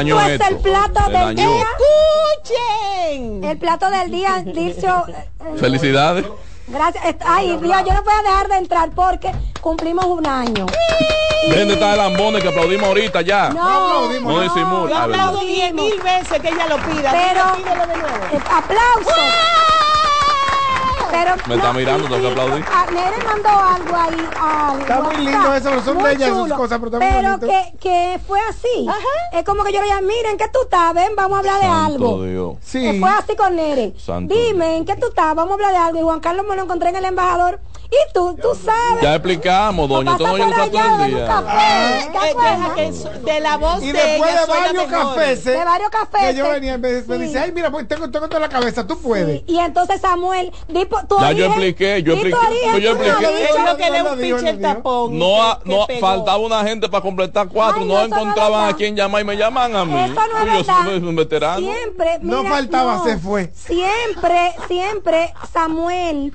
[SPEAKER 13] Dañó
[SPEAKER 18] es
[SPEAKER 13] esto.
[SPEAKER 18] el plato
[SPEAKER 13] Se
[SPEAKER 18] del
[SPEAKER 13] dañó.
[SPEAKER 18] día. ¡Escuchen! El plato del día, dicho. eh,
[SPEAKER 13] Felicidades.
[SPEAKER 18] Gracias. Ay, Dios, yo no puedo dejar de entrar porque cumplimos un año.
[SPEAKER 13] Estar de lambones que aplaudimos ahorita ya.
[SPEAKER 18] No,
[SPEAKER 13] No disimula.
[SPEAKER 1] Yo
[SPEAKER 13] verdad.
[SPEAKER 1] aplaudo diez mil veces que ella lo pida.
[SPEAKER 18] Pero,
[SPEAKER 1] pídelo de nuevo.
[SPEAKER 18] eh, aplausos. Pero,
[SPEAKER 13] Me está mirando, tengo que aplaudir.
[SPEAKER 18] Ah, Nere mandó algo ahí al
[SPEAKER 12] Está muy lindo eso, pero son bellas
[SPEAKER 18] chulo.
[SPEAKER 12] cosas, pero está muy
[SPEAKER 18] Pero que, que fue así. Es como que yo le dije, miren, ¿qué tú estás? Ven, vamos a hablar de algo.
[SPEAKER 13] Santo Dios.
[SPEAKER 18] Que fue así con Nere.
[SPEAKER 13] Santo
[SPEAKER 18] Dime, ¿en qué tú estás? Vamos a hablar de algo. Y Juan Carlos me lo encontré en el embajador. Y tú, tú sabes.
[SPEAKER 13] Ya explicamos, doña. Esto no
[SPEAKER 18] allá,
[SPEAKER 13] del
[SPEAKER 18] un
[SPEAKER 13] día.
[SPEAKER 18] café.
[SPEAKER 1] Eh, deja que su- de la voz
[SPEAKER 12] Y
[SPEAKER 1] de
[SPEAKER 12] después
[SPEAKER 1] ella
[SPEAKER 12] de varios cafés,
[SPEAKER 18] De varios cafés.
[SPEAKER 12] que yo venía, me, me
[SPEAKER 18] Sí.
[SPEAKER 12] dice, ay, mira, pues tengo, tengo toda la cabeza, tú puedes.
[SPEAKER 18] Y entonces Samuel, di tu
[SPEAKER 13] Ya yo
[SPEAKER 18] origen,
[SPEAKER 13] expliqué, yo
[SPEAKER 18] di tu
[SPEAKER 13] expliqué,
[SPEAKER 18] origen,
[SPEAKER 13] pues yo
[SPEAKER 18] tú no
[SPEAKER 13] expliqué.
[SPEAKER 18] dicho.
[SPEAKER 1] Es lo que le un pinche el tapón.
[SPEAKER 13] No, no faltaba una gente para completar cuatro. No, encontraban a quien llamar y me llaman a mí.
[SPEAKER 18] Eso no es
[SPEAKER 13] yo
[SPEAKER 18] verdad.
[SPEAKER 13] soy un veterano.
[SPEAKER 18] Siempre,
[SPEAKER 12] No faltaba, se fue.
[SPEAKER 18] Siempre, siempre Samuel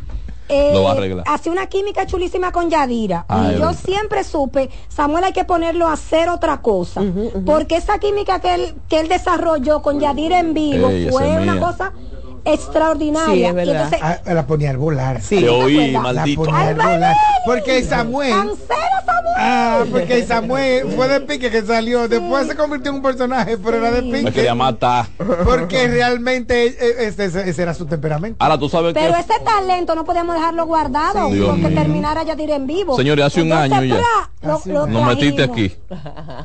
[SPEAKER 18] eh,
[SPEAKER 13] Lo va a arreglar.
[SPEAKER 18] hacía una química chulísima con Yadira.
[SPEAKER 13] Ah,
[SPEAKER 18] y yo
[SPEAKER 13] verdad.
[SPEAKER 18] siempre supe, Samuel hay que ponerlo a hacer otra cosa. Porque esa química que él, que él desarrolló con Yadira en vivo
[SPEAKER 12] Ey,
[SPEAKER 18] fue una
[SPEAKER 12] mía.
[SPEAKER 18] cosa extraordinaria.
[SPEAKER 12] Sí,
[SPEAKER 18] entonces,
[SPEAKER 12] Ah, la ponía a volar.
[SPEAKER 18] Sí.
[SPEAKER 12] La ponía a
[SPEAKER 18] Ay,
[SPEAKER 12] volar. Porque Samuel.
[SPEAKER 18] ¡Cancela, Samuel!
[SPEAKER 12] Ah, porque Samuel fue de pique que salió. Después se convirtió en un personaje, pero era de
[SPEAKER 13] Me
[SPEAKER 12] pique.
[SPEAKER 13] quería matar.
[SPEAKER 12] Porque realmente eh, ese, ese- ese era su temperamento.
[SPEAKER 13] Ahora tú sabes
[SPEAKER 18] Pero
[SPEAKER 13] que.
[SPEAKER 18] ese talento no podíamos dejarlo guardado
[SPEAKER 13] Sí.
[SPEAKER 18] Porque
[SPEAKER 13] mío.
[SPEAKER 18] terminara Yadira en vivo.
[SPEAKER 13] Señores, hace un año ya.
[SPEAKER 18] ¡pra! lo- lo
[SPEAKER 13] Nos metiste aquí.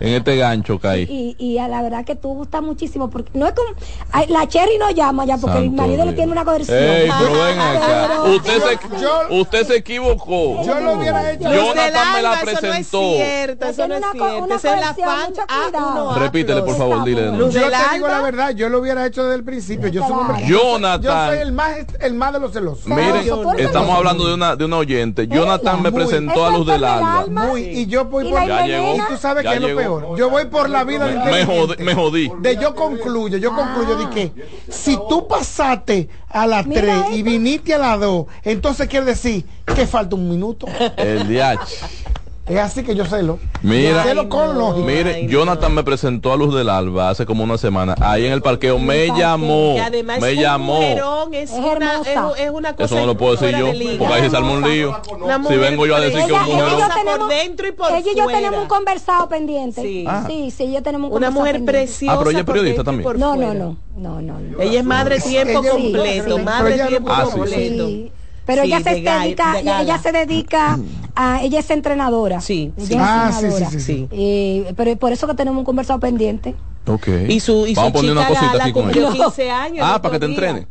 [SPEAKER 13] En este gancho caí.
[SPEAKER 18] Y, y a la verdad que tú gustas muchísimo porque no es como ay, la Cherry no llama ya porque el
[SPEAKER 13] Santo
[SPEAKER 18] marido le
[SPEAKER 13] Dios.
[SPEAKER 18] tiene una coerción.
[SPEAKER 13] Ey, pero ven acá.
[SPEAKER 18] Pero-
[SPEAKER 13] Usted se, usted se equivocó.
[SPEAKER 12] Yo lo hubiera hecho.
[SPEAKER 13] Jonathan me la presentó presentó.
[SPEAKER 1] cierto, eso no es cierto. Esa es la fan A1A.
[SPEAKER 13] Repítele, por favor, dile. de nuevo.
[SPEAKER 12] Yo te digo la verdad, yo lo hubiera hecho desde el principio. Yo soy un hombre-
[SPEAKER 13] Jonathan.
[SPEAKER 12] Yo soy el más, el más de los celosos.
[SPEAKER 13] Miren, estamos hablando de una, de una oyente. Jonathan me presentó a Luz del Alba.
[SPEAKER 12] Muy, y yo voy
[SPEAKER 13] ¿Y
[SPEAKER 12] por
[SPEAKER 13] la.
[SPEAKER 12] Y tú sabes que es lo peor. Yo voy por la vida de
[SPEAKER 13] Me jodí.
[SPEAKER 12] De yo concluyo, yo concluyo de que si tú pasaste a las
[SPEAKER 18] Mira
[SPEAKER 12] 3
[SPEAKER 18] esto.
[SPEAKER 12] y viniste a las 2, entonces quiere decir que falta un minuto.
[SPEAKER 13] El DH.
[SPEAKER 12] Es así que yo celo.
[SPEAKER 13] Mira,
[SPEAKER 12] Celo con lógica.
[SPEAKER 13] mire, Jonathan me presentó a Luz del Alba hace como una semana. Ahí en el parqueo me llamó.
[SPEAKER 1] Que además
[SPEAKER 13] Me
[SPEAKER 1] es un
[SPEAKER 13] llamó.
[SPEAKER 1] mujerón, es, una, es, es una cosa
[SPEAKER 13] Eso no lo puedo decir yo,
[SPEAKER 1] de
[SPEAKER 13] porque ahí se arma un lío. Si vengo yo a decir que
[SPEAKER 18] Ella-
[SPEAKER 13] un
[SPEAKER 18] ella yo
[SPEAKER 13] mujerón.
[SPEAKER 18] tenemos-
[SPEAKER 1] por dentro y por
[SPEAKER 18] ella y yo
[SPEAKER 1] fuera.
[SPEAKER 18] tenemos un conversado pendiente.
[SPEAKER 1] Sí.
[SPEAKER 13] Ah.
[SPEAKER 18] sí, sí, yo tenemos un
[SPEAKER 1] Una mujer
[SPEAKER 18] pendiente.
[SPEAKER 1] preciosa.
[SPEAKER 13] Ah, pero ella es periodista también.
[SPEAKER 18] No,
[SPEAKER 1] por
[SPEAKER 18] no, no, no, no, no.
[SPEAKER 1] Ella es madre tiempo
[SPEAKER 18] Ella-
[SPEAKER 1] completo, madre
[SPEAKER 18] ella-
[SPEAKER 1] tiempo
[SPEAKER 13] Ah,
[SPEAKER 1] completo.
[SPEAKER 18] Pero
[SPEAKER 1] Sí,
[SPEAKER 18] ella se
[SPEAKER 1] de
[SPEAKER 18] dedica,
[SPEAKER 1] de
[SPEAKER 18] ella se dedica a, ella es entrenadora.
[SPEAKER 1] Sí, sí.
[SPEAKER 12] Ah, sí,
[SPEAKER 18] entrenadora.
[SPEAKER 12] sí, sí, sí.
[SPEAKER 18] Eh, pero por eso que tenemos un conversado pendiente.
[SPEAKER 13] Ok.
[SPEAKER 1] Y su, y su
[SPEAKER 13] Vamos a poner una
[SPEAKER 1] chica la,
[SPEAKER 13] cosita
[SPEAKER 1] la
[SPEAKER 13] aquí con
[SPEAKER 1] cumplió
[SPEAKER 13] ella.
[SPEAKER 1] 15 años.
[SPEAKER 13] Ah, para que te
[SPEAKER 1] día.
[SPEAKER 13] entrene.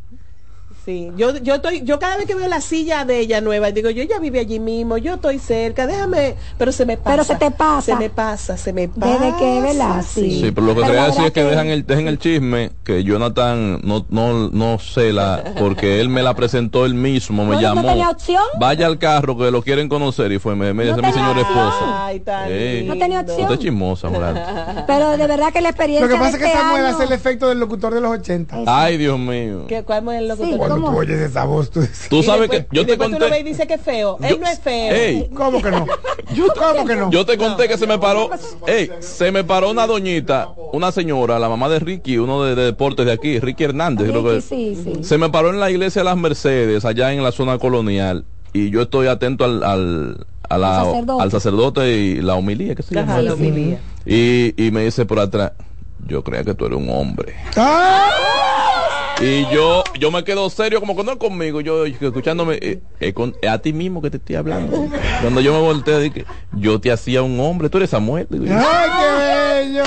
[SPEAKER 1] Sí, yo, yo estoy, yo cada vez que veo la silla de ella nueva, digo, yo ya vive allí mismo, yo estoy cerca, déjame, pero se me pasa.
[SPEAKER 18] Pero se te pasa.
[SPEAKER 1] Se me pasa, se me pasa.
[SPEAKER 18] Desde que, ¿verdad? Sí.
[SPEAKER 13] Sí, pero lo que quería decir es que dejan el, dejen el chisme, que Jonathan no, no, no sé la, porque él me la presentó él mismo, me
[SPEAKER 18] No, no
[SPEAKER 13] llamó.
[SPEAKER 18] tenía opción.
[SPEAKER 13] Vaya al carro que lo quieren conocer y fue, me, me
[SPEAKER 18] No
[SPEAKER 13] dice mi
[SPEAKER 18] tenía
[SPEAKER 13] señora
[SPEAKER 18] opción.
[SPEAKER 13] esposa.
[SPEAKER 1] Ay, tan
[SPEAKER 18] No tenía
[SPEAKER 13] Usted
[SPEAKER 18] opción.
[SPEAKER 13] es chismosa, mujer.
[SPEAKER 18] Pero de verdad que la experiencia
[SPEAKER 12] Lo que pasa es que
[SPEAKER 18] este
[SPEAKER 12] Samuel
[SPEAKER 18] año-
[SPEAKER 12] hace el efecto del locutor de los 80.
[SPEAKER 13] Ay, Dios mío.
[SPEAKER 1] ¿Qué, ¿Cuál es el locutor?
[SPEAKER 18] Sí, ¿cómo?
[SPEAKER 12] tú oyes esa voz, tú dices,
[SPEAKER 13] sabes
[SPEAKER 1] después-
[SPEAKER 13] que yo te
[SPEAKER 1] después tú lo ves y
[SPEAKER 13] conté.
[SPEAKER 1] dice que es feo.
[SPEAKER 13] Yo-
[SPEAKER 1] Él no es feo.
[SPEAKER 13] Ey,
[SPEAKER 12] ¿Cómo que no? ¿Cómo que no?
[SPEAKER 13] Yo te conté que se me paró, ey, se me paró una doñita, una señora, la mamá de Ricky, uno de, de deportes de aquí, Ricky Hernández, creo que
[SPEAKER 18] Sí, sí.
[SPEAKER 13] se me paró en la iglesia de las Mercedes, allá en la zona colonial, y yo estoy atento al, al, a la-
[SPEAKER 18] Al sacerdote.
[SPEAKER 13] al sacerdote y la homilía, que se llama?
[SPEAKER 1] Ajá, la homilía.
[SPEAKER 13] Y, y me dice por atrás, yo creía que tú eres un hombre.
[SPEAKER 12] ¡Ah!
[SPEAKER 13] Y yo, yo me quedo serio como cuando es conmigo, yo escuchándome, eh, eh, con- es a ti mismo que te estoy hablando. Cuando yo me volteé, dije, yo te hacía un hombre, tú eres Samuel. Digo, yo.
[SPEAKER 12] ¡Ay, qué bello!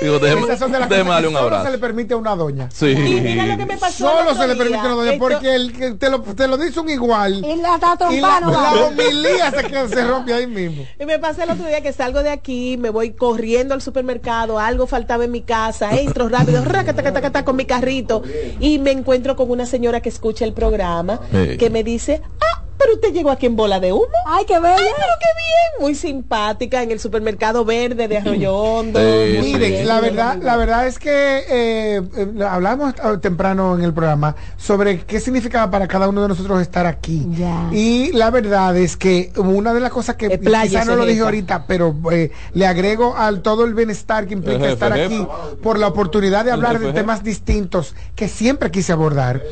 [SPEAKER 13] Digo, déjeme, déjeme darle un
[SPEAKER 12] solo
[SPEAKER 13] abrazo.
[SPEAKER 12] se le permite a una doña.
[SPEAKER 13] Sí.
[SPEAKER 1] Y mira lo que me pasó.
[SPEAKER 12] Solo se le permite a una doña
[SPEAKER 1] Esto-
[SPEAKER 12] porque el que te lo, te lo dice un igual.
[SPEAKER 18] Y la está
[SPEAKER 12] Y la, la homilía se, rompe ahí mismo.
[SPEAKER 1] Y me pasa el otro día que salgo de aquí, me voy corriendo al supermercado, algo faltaba en mi casa, entro rápido, racatacatacata con mi carrito y me encuentro con una señora que escucha el programa que me dice, ah, pero usted llegó aquí en bola de humo.
[SPEAKER 18] Ay, qué bella.
[SPEAKER 1] Ay, pero qué bien, muy simpática en el supermercado verde de Arroyo Hondo.
[SPEAKER 13] Sí,
[SPEAKER 1] bien,
[SPEAKER 12] la verdad, la verdad es que eh, eh, hablamos eh, temprano en el programa sobre qué significaba para cada uno de nosotros estar aquí.
[SPEAKER 18] Ya.
[SPEAKER 12] Y la verdad es que una de las cosas que quizá no lo dije ahorita, pero eh, le agrego al todo el bienestar que implica
[SPEAKER 13] jefe,
[SPEAKER 12] estar
[SPEAKER 13] jefe.
[SPEAKER 12] aquí por la oportunidad de hablar
[SPEAKER 13] jefe,
[SPEAKER 12] de temas distintos que siempre quise abordar.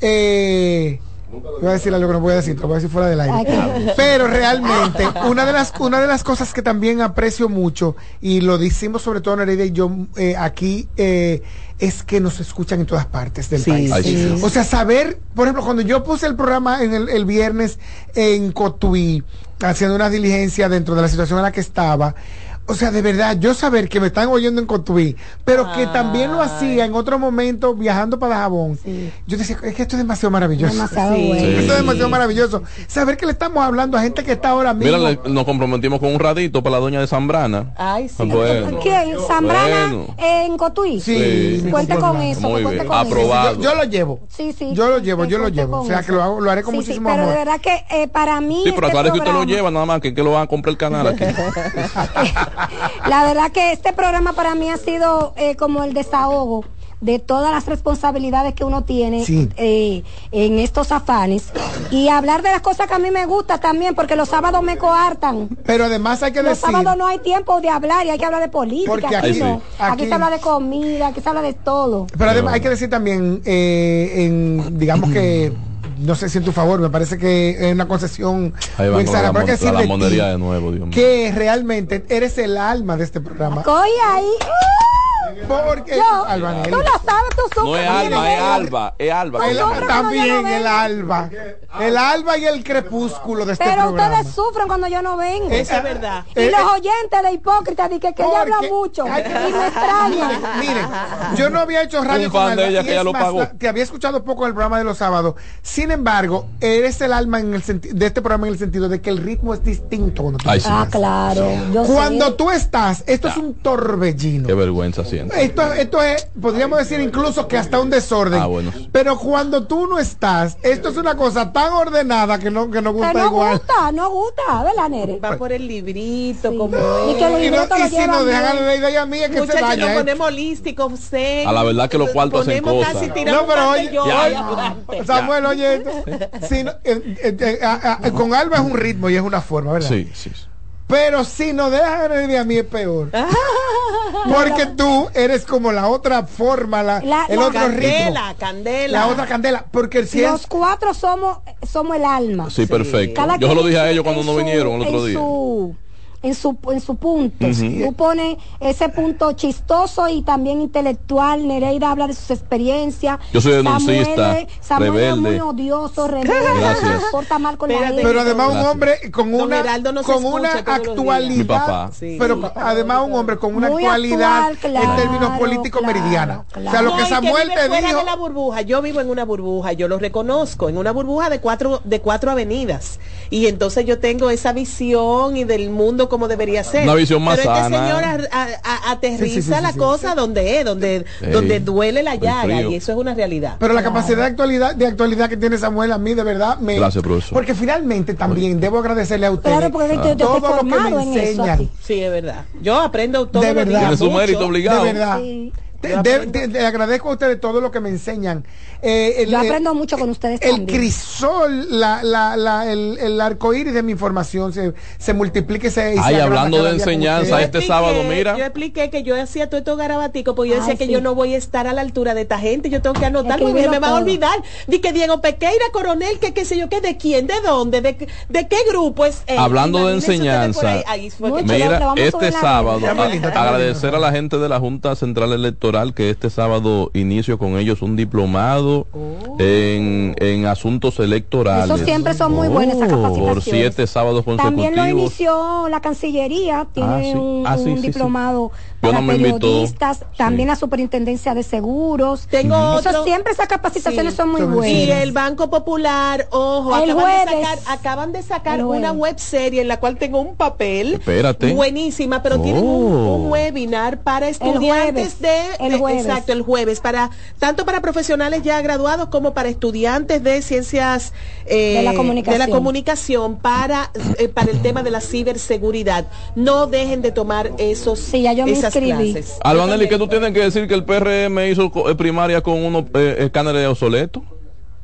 [SPEAKER 12] Eh, Voy a decir algo que no voy a decir, te lo voy a decir fuera del aire. Pero realmente, una de las una de las cosas que también aprecio mucho, y lo decimos sobre todo Nereida y yo eh, aquí, eh, es que nos escuchan en todas partes del
[SPEAKER 1] Sí,
[SPEAKER 12] país.
[SPEAKER 13] Sí.
[SPEAKER 12] O sea, saber, por ejemplo, cuando yo puse el programa en el, el viernes en Cotuí, haciendo una diligencia dentro de la situación en la que estaba, o sea, de verdad, yo saber que me están oyendo en Cotuí, pero que también lo hacía en otro momento viajando para Jabón. Yo decía, es que esto es demasiado maravilloso.
[SPEAKER 18] Demasiado
[SPEAKER 1] Sí.
[SPEAKER 18] bueno.
[SPEAKER 13] Sí.
[SPEAKER 12] Esto es demasiado maravilloso. Saber que le estamos hablando a gente que está ahora mismo.
[SPEAKER 13] Mira, le- nos comprometimos con un radito para la doña de Zambrana.
[SPEAKER 1] Ay, sí.
[SPEAKER 13] Bueno.
[SPEAKER 18] ¿Quién? ¿Zambrana
[SPEAKER 13] Bueno.
[SPEAKER 18] en Cotuí?
[SPEAKER 12] Sí, sí,
[SPEAKER 18] Cuente
[SPEAKER 12] sí,
[SPEAKER 18] con
[SPEAKER 12] sí,
[SPEAKER 18] eso.
[SPEAKER 13] muy bien.
[SPEAKER 18] con eso.
[SPEAKER 13] Aprobado.
[SPEAKER 12] yo, yo lo llevo.
[SPEAKER 18] Sí, sí.
[SPEAKER 12] Yo lo llevo, yo lo llevo. O sea,
[SPEAKER 18] eso.
[SPEAKER 12] que lo, hago, lo haré con
[SPEAKER 18] Sí, sí,
[SPEAKER 12] muchísimo
[SPEAKER 18] pero
[SPEAKER 12] amor.
[SPEAKER 18] de verdad que eh, para mí.
[SPEAKER 13] Sí, pero
[SPEAKER 18] este
[SPEAKER 13] aclare que usted lo lleva nada más, que, que lo van a comprar el canal aquí.
[SPEAKER 18] La verdad que este programa para mí ha sido eh, como el desahogo de todas las responsabilidades que uno tiene
[SPEAKER 12] Sí.
[SPEAKER 18] eh, en estos afanes y hablar de las cosas que a mí me gusta también porque los sábados me coartan.
[SPEAKER 12] Pero además hay que
[SPEAKER 18] Los
[SPEAKER 12] decir.
[SPEAKER 18] sábados no hay tiempo de hablar y hay que hablar de política.
[SPEAKER 12] Porque
[SPEAKER 18] aquí,
[SPEAKER 12] aquí-
[SPEAKER 18] no.
[SPEAKER 12] aquí-
[SPEAKER 18] aquí se habla de comida, aquí se habla de todo.
[SPEAKER 12] Pero además hay que decir también, eh, en, digamos que, no sé si en tu favor, me parece que es una concesión muy pero que
[SPEAKER 13] mon-
[SPEAKER 12] decir
[SPEAKER 13] la
[SPEAKER 12] de ti
[SPEAKER 13] monería de nuevo, Dios mío.
[SPEAKER 12] que realmente eres el alma de este programa.
[SPEAKER 18] Coy ahí.
[SPEAKER 12] Porque
[SPEAKER 18] Yo,
[SPEAKER 12] Albanelli.
[SPEAKER 18] tú lo sabes, tú sufres.
[SPEAKER 13] No es Alba, es. Alba, es Alba.
[SPEAKER 12] El- también
[SPEAKER 18] no
[SPEAKER 12] el alba. El alba y el crepúsculo de este
[SPEAKER 18] Pero
[SPEAKER 12] programa.
[SPEAKER 18] ustedes sufren cuando yo no vengo.
[SPEAKER 1] Eso es verdad.
[SPEAKER 18] Y
[SPEAKER 12] Eh,
[SPEAKER 18] los
[SPEAKER 12] eh,
[SPEAKER 18] oyentes de hipócritas dicen que, ella habla mucho
[SPEAKER 12] Ay,
[SPEAKER 18] y me extrañan.
[SPEAKER 12] Miren, yo no había hecho radio
[SPEAKER 13] Un
[SPEAKER 12] con
[SPEAKER 13] de ella
[SPEAKER 12] y
[SPEAKER 13] que
[SPEAKER 12] es
[SPEAKER 13] ella lo
[SPEAKER 12] más,
[SPEAKER 13] pagó.
[SPEAKER 12] la- te había escuchado poco el programa de los sábados. Sin embargo, eres el alma en el de este programa en el sentido de que el ritmo es distinto cuando tú
[SPEAKER 13] Ay, sí.
[SPEAKER 18] Ah, claro. Yo
[SPEAKER 12] Cuando
[SPEAKER 18] sé.
[SPEAKER 12] tú estás, esto es un torbellino.
[SPEAKER 13] Qué vergüenza
[SPEAKER 12] Esto, esto es, podríamos decir incluso que hasta un desorden.
[SPEAKER 13] Ah, bueno.
[SPEAKER 12] Pero cuando tú no estás, esto es una cosa tan ordenada que no, que no
[SPEAKER 18] Que
[SPEAKER 12] gusta
[SPEAKER 18] no
[SPEAKER 12] igual.
[SPEAKER 18] gusta, no gusta, ¿verdad, Nere?
[SPEAKER 1] Va por el librito,
[SPEAKER 18] Sí.
[SPEAKER 1] como
[SPEAKER 18] Y que el
[SPEAKER 12] Y, no- y si nos dejan la idea mía que se
[SPEAKER 1] Muchachos, nos
[SPEAKER 12] esto.
[SPEAKER 1] ponemos.
[SPEAKER 13] A la verdad que los cuartos hacen
[SPEAKER 1] Ponemos
[SPEAKER 13] cosas.
[SPEAKER 1] casi
[SPEAKER 12] No, pero oye. Samuel, oye, esto. Si no- eh, eh, eh, con Alba es un ritmo y es una forma, ¿verdad?
[SPEAKER 13] Sí, sí. sí.
[SPEAKER 12] Pero si no dejan la idea a mí es peor. Porque tú eres como la otra forma, la,
[SPEAKER 18] La-
[SPEAKER 12] el
[SPEAKER 18] la
[SPEAKER 12] otro ritmo.
[SPEAKER 1] Candela, candela.
[SPEAKER 12] La otra candela. Porque si
[SPEAKER 18] Los
[SPEAKER 12] es
[SPEAKER 18] cuatro somos, somos el alma.
[SPEAKER 13] Sí, perfecto.
[SPEAKER 18] Cada
[SPEAKER 13] Yo se lo dije a ellos cuando no vinieron el otro día.
[SPEAKER 18] Su, en su, en su punto.
[SPEAKER 13] Ujú.
[SPEAKER 18] Tú pones ese punto chistoso y también intelectual. Nereida habla de sus experiencias.
[SPEAKER 13] Yo soy denuncista,
[SPEAKER 18] Samuel, Samuel es muy
[SPEAKER 13] rebelde.
[SPEAKER 18] odioso, rebelde,
[SPEAKER 13] Gracias.
[SPEAKER 18] porta mal con la
[SPEAKER 1] Espérate.
[SPEAKER 18] gente.
[SPEAKER 12] Pero además un
[SPEAKER 13] Gracias.
[SPEAKER 12] hombre con
[SPEAKER 1] Don
[SPEAKER 12] una con una actualidad,
[SPEAKER 13] Mi papá.
[SPEAKER 1] Sí.
[SPEAKER 12] pero además un hombre con una
[SPEAKER 18] Muy
[SPEAKER 12] actualidad
[SPEAKER 18] actual,
[SPEAKER 12] en términos
[SPEAKER 18] claro,
[SPEAKER 12] políticos
[SPEAKER 18] claro,
[SPEAKER 12] meridiana. O sea,
[SPEAKER 18] claro.
[SPEAKER 12] lo
[SPEAKER 1] No,
[SPEAKER 12] que Samuel
[SPEAKER 1] vive
[SPEAKER 12] te
[SPEAKER 1] fuera
[SPEAKER 12] dijo,
[SPEAKER 1] de la burbuja. Yo vivo en una burbuja, yo lo reconozco, en una burbuja de cuatro, de cuatro avenidas. Y entonces yo tengo esa visión y del mundo como debería ser.
[SPEAKER 13] Una visión más
[SPEAKER 1] Pero este
[SPEAKER 13] sana.
[SPEAKER 1] señor a- a- a- aterriza
[SPEAKER 12] Sí, sí, sí,
[SPEAKER 1] la
[SPEAKER 12] sí, sí.
[SPEAKER 1] cosa donde es, donde, donde duele la llaga. Y eso es una realidad.
[SPEAKER 12] pero la capacidad de actualidad de actualidad que tiene Samuel a mí de verdad me
[SPEAKER 13] Gracias, profesor.
[SPEAKER 12] Porque finalmente también debo agradecerle a ustedes
[SPEAKER 18] Claro, porque yo- yo estoy
[SPEAKER 12] todo lo que
[SPEAKER 18] formado
[SPEAKER 12] me
[SPEAKER 18] en eso
[SPEAKER 12] enseñan.
[SPEAKER 18] aquí.
[SPEAKER 1] Sí, es verdad. Yo aprendo todo
[SPEAKER 12] De verdad.
[SPEAKER 13] Tiene su mérito obligado.
[SPEAKER 12] De verdad. Te- de- agradezco a ustedes todo lo que me enseñan. Eh, el-
[SPEAKER 18] Yo
[SPEAKER 12] el-
[SPEAKER 18] aprendo mucho con ustedes
[SPEAKER 12] el
[SPEAKER 18] también.
[SPEAKER 12] crisol, la, la, la, el, el arco iris de mi información se, se multiplica y se. y se
[SPEAKER 13] Ay, hablando de enseñanza, este sábado, mira.
[SPEAKER 1] Yo expliqué que yo hacía todo esto garabatico, porque yo decía
[SPEAKER 18] Ay,
[SPEAKER 1] que
[SPEAKER 18] sí.
[SPEAKER 1] yo no voy a estar a la altura de esta gente, yo tengo que anotar, porque
[SPEAKER 18] Escribirlo
[SPEAKER 1] me va a olvidar. Di que Diego Pequeira, coronel, que qué sé yo, que de quién, de dónde, de, de qué grupo es él.
[SPEAKER 13] Hablando de
[SPEAKER 1] Imagínense
[SPEAKER 13] enseñanza,
[SPEAKER 1] ahí.
[SPEAKER 13] Mira, este sábado, a- agradecer a la gente de la Junta Central Electoral que este sábado inicio con ellos un diplomado en, en asuntos electorales.
[SPEAKER 18] Eso siempre son muy buenas esas
[SPEAKER 13] Por
[SPEAKER 18] capacitaciones.
[SPEAKER 13] siete sábados consecutivos.
[SPEAKER 18] También lo inició la Cancillería, tiene
[SPEAKER 13] sí.
[SPEAKER 18] un,
[SPEAKER 13] Ah, sí,
[SPEAKER 18] un
[SPEAKER 13] sí, sí.
[SPEAKER 18] diplomado para
[SPEAKER 13] no
[SPEAKER 18] periodistas, también la Superintendencia de Seguros.
[SPEAKER 1] Tengo
[SPEAKER 18] Eso
[SPEAKER 1] otro-
[SPEAKER 18] siempre esas capacitaciones
[SPEAKER 1] Sí.
[SPEAKER 18] son muy buenas.
[SPEAKER 1] Y el Banco Popular, ojo,
[SPEAKER 18] El
[SPEAKER 1] acaban, de sacar, acaban de sacar una web serie en la cual tengo un papel
[SPEAKER 13] Espérate.
[SPEAKER 1] buenísima, pero tienen un,
[SPEAKER 13] Oh.
[SPEAKER 1] un webinar para estudiantes
[SPEAKER 18] jueves.
[SPEAKER 1] de,
[SPEAKER 18] El
[SPEAKER 1] de-
[SPEAKER 18] jueves.
[SPEAKER 1] exacto, el jueves, para tanto para profesionales ya graduados como para estudiantes de ciencias eh,
[SPEAKER 18] De la comunicación.
[SPEAKER 1] de la comunicación para, eh, para el tema de la ciberseguridad. No dejen de tomar esos
[SPEAKER 18] Sí, ya yo me
[SPEAKER 1] esas
[SPEAKER 18] inscribí.
[SPEAKER 1] clases.
[SPEAKER 13] Albanelli, ¿qué tú tienes que decir que el PRM hizo eh, primaria con unos eh, escáneres obsoletos?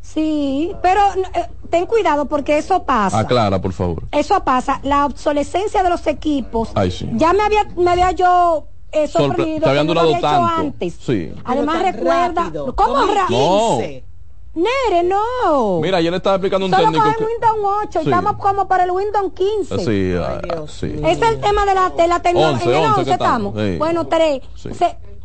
[SPEAKER 18] Sí, pero eh, ten cuidado porque eso pasa.
[SPEAKER 13] Aclara, por favor.
[SPEAKER 18] Eso pasa. La obsolescencia de los equipos.
[SPEAKER 13] Ay, sí.
[SPEAKER 18] Ya me había, me había yo eh,
[SPEAKER 13] habían
[SPEAKER 18] que no
[SPEAKER 13] durado
[SPEAKER 18] lo había hecho
[SPEAKER 13] tanto.
[SPEAKER 18] antes.
[SPEAKER 13] Sí.
[SPEAKER 18] Además recuerda.
[SPEAKER 1] rápido,
[SPEAKER 18] ¿Cómo
[SPEAKER 1] 15.
[SPEAKER 18] Nere, no.
[SPEAKER 13] Mira, ayer le estaba explicando un
[SPEAKER 18] Solo
[SPEAKER 13] técnico
[SPEAKER 18] con el. Windows 8 y
[SPEAKER 13] Sí.
[SPEAKER 18] estamos como para el Windows 15.
[SPEAKER 13] Sí,
[SPEAKER 1] Ay,
[SPEAKER 13] ah,
[SPEAKER 1] Dios
[SPEAKER 13] sí.
[SPEAKER 18] Es el tema de la, de la tecnología.
[SPEAKER 13] 11,
[SPEAKER 18] En el
[SPEAKER 13] 11
[SPEAKER 18] 11
[SPEAKER 13] que estamos,
[SPEAKER 18] estamos.
[SPEAKER 13] sí.
[SPEAKER 18] Bueno, 3.
[SPEAKER 13] Sí.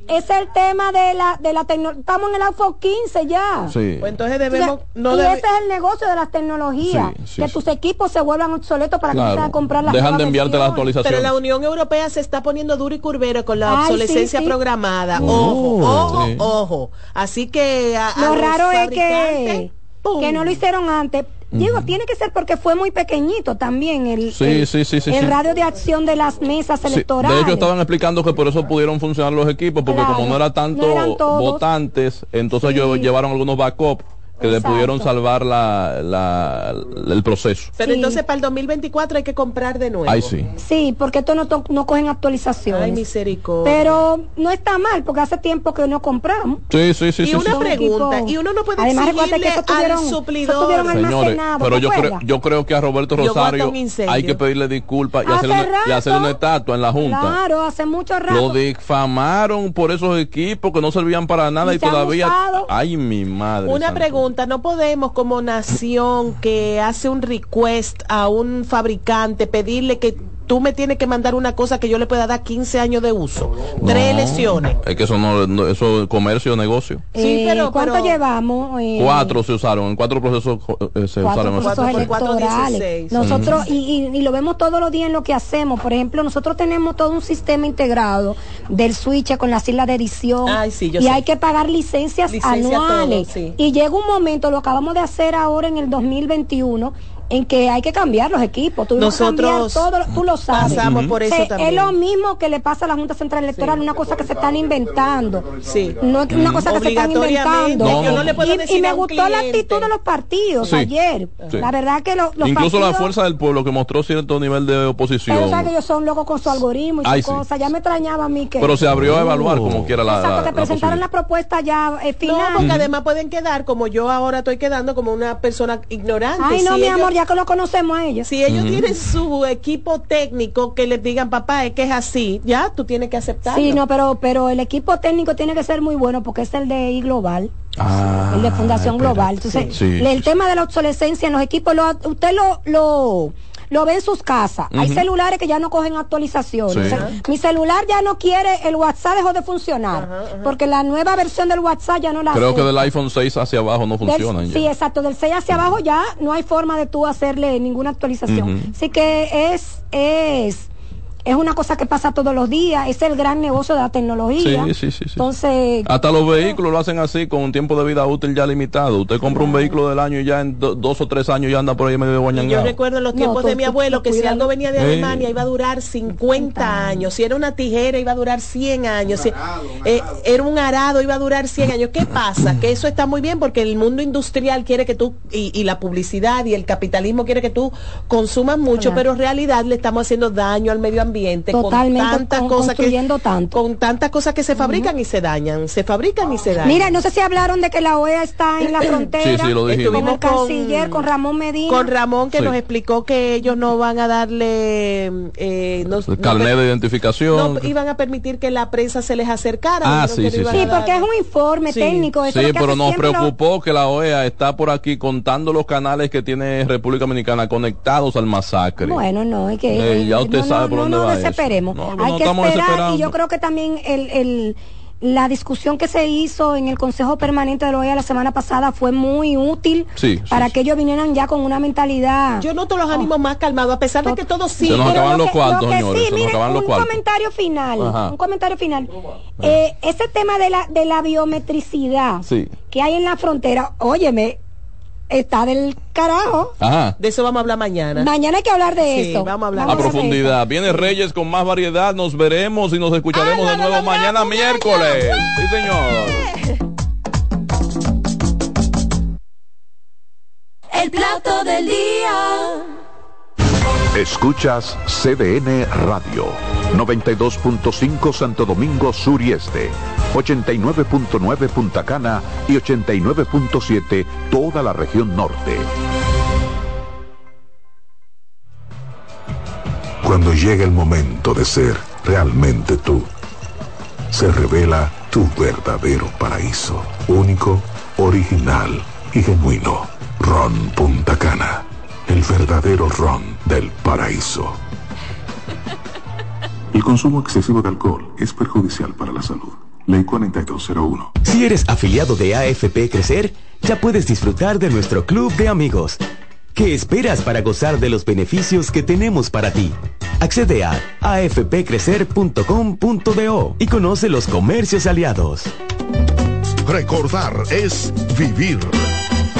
[SPEAKER 18] Es el tema de la, de la tecnología. Estamos en el iPhone 15 ya.
[SPEAKER 13] Sí.
[SPEAKER 1] Pues entonces debemos no
[SPEAKER 18] y
[SPEAKER 1] debe-
[SPEAKER 18] ese es el negocio de las tecnologías,
[SPEAKER 13] Sí, sí,
[SPEAKER 18] que
[SPEAKER 13] sí.
[SPEAKER 18] tus equipos se vuelvan obsoletos para que
[SPEAKER 13] Claro.
[SPEAKER 18] puedas comprar las
[SPEAKER 13] Dejan de enviarte las actualizaciones.
[SPEAKER 1] Pero la Unión Europea se está poniendo duro y curvero con la
[SPEAKER 18] Ay,
[SPEAKER 1] obsolescencia
[SPEAKER 18] sí, sí.
[SPEAKER 1] programada.
[SPEAKER 13] Oh,
[SPEAKER 1] ojo, ojo,
[SPEAKER 13] sí.
[SPEAKER 1] ojo. Así que a, a
[SPEAKER 18] Lo
[SPEAKER 1] los
[SPEAKER 18] raro es que,
[SPEAKER 1] ¡pum!
[SPEAKER 18] que no lo hicieron antes. Digo, tiene que ser porque fue muy pequeñito también el,
[SPEAKER 13] Sí,
[SPEAKER 18] el,
[SPEAKER 13] sí, sí, sí,
[SPEAKER 18] el
[SPEAKER 13] sí.
[SPEAKER 18] radio de acción de las mesas electorales.
[SPEAKER 13] De hecho, estaban explicando que por eso pudieron funcionar los equipos, porque
[SPEAKER 18] Claro,
[SPEAKER 13] como no era tanto
[SPEAKER 18] no
[SPEAKER 13] votantes, entonces ellos llevaron algunos backup que le pudieron salvar la, la- el proceso.
[SPEAKER 1] Pero
[SPEAKER 18] Sí.
[SPEAKER 1] entonces para el 2024 hay que comprar de nuevo.
[SPEAKER 13] Ay, sí.
[SPEAKER 18] Sí, porque estos no, to- no cogen actualizaciones.
[SPEAKER 1] Ay, misericordia.
[SPEAKER 18] Pero no está mal, porque hace tiempo que no compramos.
[SPEAKER 13] Sí, sí, sí,
[SPEAKER 1] y
[SPEAKER 13] sí.
[SPEAKER 1] una
[SPEAKER 13] sí.
[SPEAKER 1] pregunta, y uno no puede
[SPEAKER 18] Además, que
[SPEAKER 1] exigirle
[SPEAKER 18] eso tuvieron-
[SPEAKER 1] al
[SPEAKER 18] eso
[SPEAKER 1] suplidor.
[SPEAKER 18] tuvieron
[SPEAKER 13] Señores, pero
[SPEAKER 18] ¿te
[SPEAKER 13] yo creo, yo creo que a Roberto Rosario hay que pedirle disculpas y
[SPEAKER 18] Hace
[SPEAKER 13] hacerle, una, y hacerle una estatua en la Junta.
[SPEAKER 18] Claro, hace mucho rato.
[SPEAKER 13] Lo difamaron por esos equipos que no servían para nada
[SPEAKER 18] Y
[SPEAKER 13] y, todavía... Ay, mi madre.
[SPEAKER 1] Una
[SPEAKER 13] santa.
[SPEAKER 1] ¿No podemos como nación que hace un request a un fabricante pedirle que tú me tienes que mandar una cosa que yo le pueda dar 15 años de uso. Tres lesiones.
[SPEAKER 13] Es que eso no, no- eso es comercio, negocio.
[SPEAKER 18] Eh, ¿Cuánto llevamos? Eh,
[SPEAKER 13] Cuatro se usaron, en cuatro procesos eh, se
[SPEAKER 18] cuatro
[SPEAKER 13] usaron.
[SPEAKER 18] procesos electorales. Nosotros, y, y- y lo vemos todos los días en lo que hacemos. Por ejemplo, nosotros tenemos todo un sistema integrado del switch con las islas de edición.
[SPEAKER 1] yo
[SPEAKER 18] y
[SPEAKER 1] sé.
[SPEAKER 18] hay que pagar licencias
[SPEAKER 1] Licencia
[SPEAKER 18] anuales.
[SPEAKER 1] todo, sí.
[SPEAKER 18] Y llega un momento, lo acabamos de hacer ahora en el 2021. En que hay que cambiar los equipos. Tuvimos que cambiar
[SPEAKER 1] Nosotros
[SPEAKER 18] todo, lo- tú lo sabes.
[SPEAKER 1] pasamos por eso
[SPEAKER 18] O sea,
[SPEAKER 1] también.
[SPEAKER 18] Es lo mismo que le pasa a la Junta Central Electoral, una cosa que se están inventando.
[SPEAKER 1] Sí.
[SPEAKER 18] No es una cosa que se están inventando.
[SPEAKER 1] yo no le puedo
[SPEAKER 18] y,
[SPEAKER 1] decir
[SPEAKER 18] y me
[SPEAKER 1] a un
[SPEAKER 18] gustó la actitud de los partidos
[SPEAKER 13] Sí.
[SPEAKER 18] ayer.
[SPEAKER 13] Sí.
[SPEAKER 18] La verdad que lo- los
[SPEAKER 13] Incluso la fuerza del pueblo que mostró cierto nivel de oposición.
[SPEAKER 18] Pero sabes que ellos son locos con su algoritmo y
[SPEAKER 13] Ay,
[SPEAKER 18] su
[SPEAKER 13] sí.
[SPEAKER 18] cosa. Ya me extrañaba a mí que.
[SPEAKER 13] Pero se abrió a evaluar como quiera la,
[SPEAKER 18] Exacto,
[SPEAKER 13] la-
[SPEAKER 18] que
[SPEAKER 13] la
[SPEAKER 18] presentaron
[SPEAKER 13] posibilidad.
[SPEAKER 18] la propuesta ya eh,
[SPEAKER 1] No,
[SPEAKER 18] final.
[SPEAKER 1] porque además pueden quedar como yo ahora estoy quedando como una persona ignorante.
[SPEAKER 18] Ay, no, mi amor, ya que lo conocemos a ellos.
[SPEAKER 1] Si ellos tienen su equipo técnico que les digan, papá, es que es así, ya tú tienes que aceptarlo.
[SPEAKER 18] Sí, no, pero, pero el equipo técnico tiene que ser muy bueno porque es el de I Global. el de Fundación Global. Entonces,
[SPEAKER 13] Ah, Sí.
[SPEAKER 18] el tema de la obsolescencia en los equipos, lo, usted lo, lo, lo ve en sus casas. Hay celulares que ya no cogen actualizaciones.
[SPEAKER 13] Sí.
[SPEAKER 18] O sea, mi celular ya no quiere, el WhatsApp dejó de funcionar. Porque la nueva versión del WhatsApp ya no la
[SPEAKER 13] Creo que del iPhone 6 hacia abajo no
[SPEAKER 18] Del-
[SPEAKER 13] funcionan. ya.
[SPEAKER 18] sí, exacto. Del 6 hacia abajo ya no hay forma de tú hacerle ninguna actualización. Así que es, es, es una cosa que pasa todos los días. Es el gran negocio de la tecnología.
[SPEAKER 13] Sí, sí, sí, sí.
[SPEAKER 18] Entonces,
[SPEAKER 13] Hasta los vehículos lo hacen así, con un tiempo de vida útil ya limitado. Usted compra un vehículo del año y ya en do- dos o tres años ya anda por ahí medio
[SPEAKER 1] Y yo
[SPEAKER 13] guañangado.
[SPEAKER 1] recuerdo en los
[SPEAKER 18] No,
[SPEAKER 1] tiempos
[SPEAKER 18] tú-
[SPEAKER 1] de mi abuelo
[SPEAKER 18] tú
[SPEAKER 1] que si algo venía de. Alemania iba a durar 50 años, si era una tijera iba a durar 100 años, si eh, era un arado iba a durar 100 años. ¿Qué pasa? Que eso está muy bien porque el mundo industrial quiere que tú, y, y la publicidad y el capitalismo quiere que tú consumas mucho,
[SPEAKER 18] Claro.
[SPEAKER 1] pero en realidad le estamos haciendo daño al medio ambiente
[SPEAKER 18] Totalmente,
[SPEAKER 1] con tantas
[SPEAKER 18] con-
[SPEAKER 1] cosas que
[SPEAKER 18] tanto.
[SPEAKER 1] con tantas cosas que se fabrican y se dañan, se fabrican y se dañan.
[SPEAKER 18] mira, no sé si hablaron de que la OEA está en la frontera.
[SPEAKER 13] Sí, sí, lo dijimos.
[SPEAKER 18] Con el canciller, con Ramón Medina.
[SPEAKER 1] con Ramón que
[SPEAKER 13] Sí.
[SPEAKER 1] nos explicó que ellos no van a darle eh, no-
[SPEAKER 13] El
[SPEAKER 1] no
[SPEAKER 13] carnet de identificación.
[SPEAKER 1] no iban a permitir que la prensa se les acercara
[SPEAKER 13] Ah, sí, sí,
[SPEAKER 1] iban
[SPEAKER 13] sí.
[SPEAKER 18] porque es un informe
[SPEAKER 1] Sí.
[SPEAKER 18] técnico. eso es
[SPEAKER 13] Sí, pero nos
[SPEAKER 18] lo-
[SPEAKER 13] preocupó que la OEA está por aquí contando los canales que tiene República Dominicana conectados al masacre.
[SPEAKER 18] Bueno, no, es que
[SPEAKER 13] Eh, ya usted
[SPEAKER 18] no,
[SPEAKER 13] sabe
[SPEAKER 18] no,
[SPEAKER 13] por
[SPEAKER 18] no,
[SPEAKER 13] dónde
[SPEAKER 18] no desesperemos.
[SPEAKER 13] No,
[SPEAKER 18] Hay
[SPEAKER 13] no
[SPEAKER 18] que esperar y yo creo que también el, el- la discusión que se hizo en el Consejo Permanente de la OEA la semana pasada fue muy útil
[SPEAKER 13] Sí,
[SPEAKER 18] para
[SPEAKER 13] sí.
[SPEAKER 18] que ellos vinieran ya con una mentalidad.
[SPEAKER 1] yo noto los ánimos más calmados a pesar de que todo sí
[SPEAKER 13] Se nos
[SPEAKER 18] Pero
[SPEAKER 13] acaban
[SPEAKER 18] lo
[SPEAKER 13] los
[SPEAKER 18] que-
[SPEAKER 13] cuartos,
[SPEAKER 18] lo que
[SPEAKER 13] señores,
[SPEAKER 18] sí,
[SPEAKER 13] se nos
[SPEAKER 18] mire,
[SPEAKER 13] acaban los
[SPEAKER 18] un
[SPEAKER 13] cuartos.
[SPEAKER 18] comentario final,
[SPEAKER 13] Ajá.
[SPEAKER 18] un comentario final. Eh, ese tema de la de la biometricidad
[SPEAKER 13] Sí.
[SPEAKER 18] que hay en la frontera, óyeme, está del carajo.
[SPEAKER 13] Ajá.
[SPEAKER 1] de eso vamos a hablar mañana
[SPEAKER 18] Mañana hay que hablar de
[SPEAKER 1] Sí,
[SPEAKER 18] eso.
[SPEAKER 1] vamos a hablar
[SPEAKER 13] A
[SPEAKER 18] de eso.
[SPEAKER 13] profundidad. Viene Reyes con más variedad. Nos veremos y nos escucharemos de nuevo mañana miércoles. Sí, señor.
[SPEAKER 19] El plato del día.
[SPEAKER 2] Escuchas CDN Radio, 92.5 Santo Domingo Sur y Este, 89.9 Punta Cana y 89.7 toda la región norte.
[SPEAKER 20] Cuando llega el momento de ser realmente tú, se revela tu verdadero paraíso, único, original y genuino. Ron Punta Cana, el verdadero ron del paraíso. El consumo excesivo de alcohol es perjudicial para la salud. Ley 4201.
[SPEAKER 21] Si eres afiliado de AFP Crecer, ya puedes disfrutar de nuestro club de amigos. ¿Qué esperas para gozar de los beneficios que tenemos para ti? Accede a afpcrecer.com.do y conoce los comercios aliados.
[SPEAKER 22] Recordar es vivir.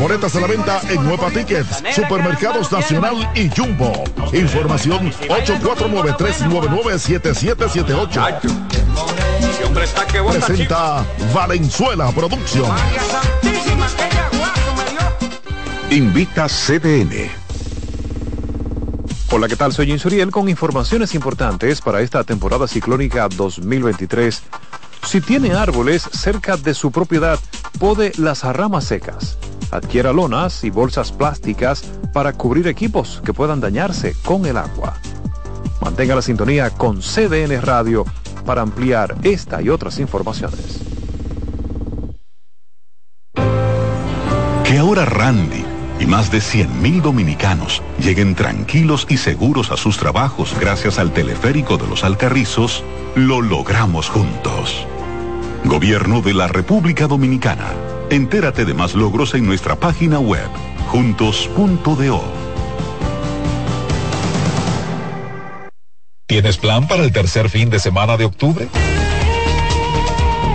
[SPEAKER 22] Boletas a la venta en Nueva Tickets, Supermercados Nacional y Jumbo. Información 849-399-7778.
[SPEAKER 23] hombre está que bota Presenta Valenzuela Producción.
[SPEAKER 24] Me.
[SPEAKER 23] Invita CDN.
[SPEAKER 25] Hola, ¿qué tal? Soy Insuriel con informaciones importantes para esta temporada ciclónica 2023. Si tiene árboles cerca de su propiedad, pode las ramas secas. Adquiera lonas y bolsas plásticas para cubrir equipos que puedan dañarse con el agua. Mantenga la sintonía con CDN Radio para ampliar esta y otras informaciones.
[SPEAKER 26] Que ahora Randy y más de 100.000 dominicanos lleguen tranquilos y seguros a sus trabajos gracias al teleférico de los Alcarrizos, lo logramos juntos. Gobierno de la República Dominicana. Entérate de más logros en nuestra página web, juntos.do.
[SPEAKER 2] ¿Tienes plan para el tercer fin de semana de octubre?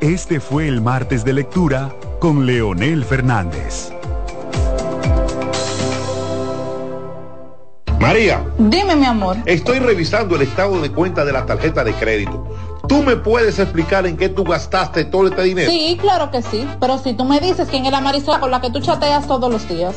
[SPEAKER 20] Este fue el martes de lectura con Leonel Fernández.
[SPEAKER 22] María,
[SPEAKER 27] Dime, mi amor.
[SPEAKER 22] estoy revisando el estado de cuenta de la tarjeta de crédito. ¿Tú me puedes explicar en qué tú gastaste todo este dinero?
[SPEAKER 27] Sí, claro que sí. Pero si tú me dices quién es la Marisol con la que tú chateas todos los días.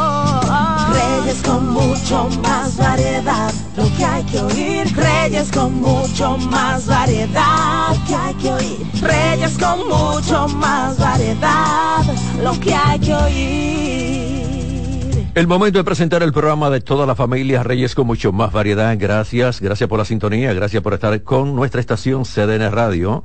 [SPEAKER 4] Reyes con mucho más variedad. Lo que hay que oír. Reyes con mucho más variedad. Lo que hay que oír. Reyes con mucho más variedad. Lo que hay que oír.
[SPEAKER 28] El momento de presentar el programa de toda la familia Reyes con mucho más variedad. Gracias, gracias por la sintonía, gracias por estar con nuestra estación CDN Radio.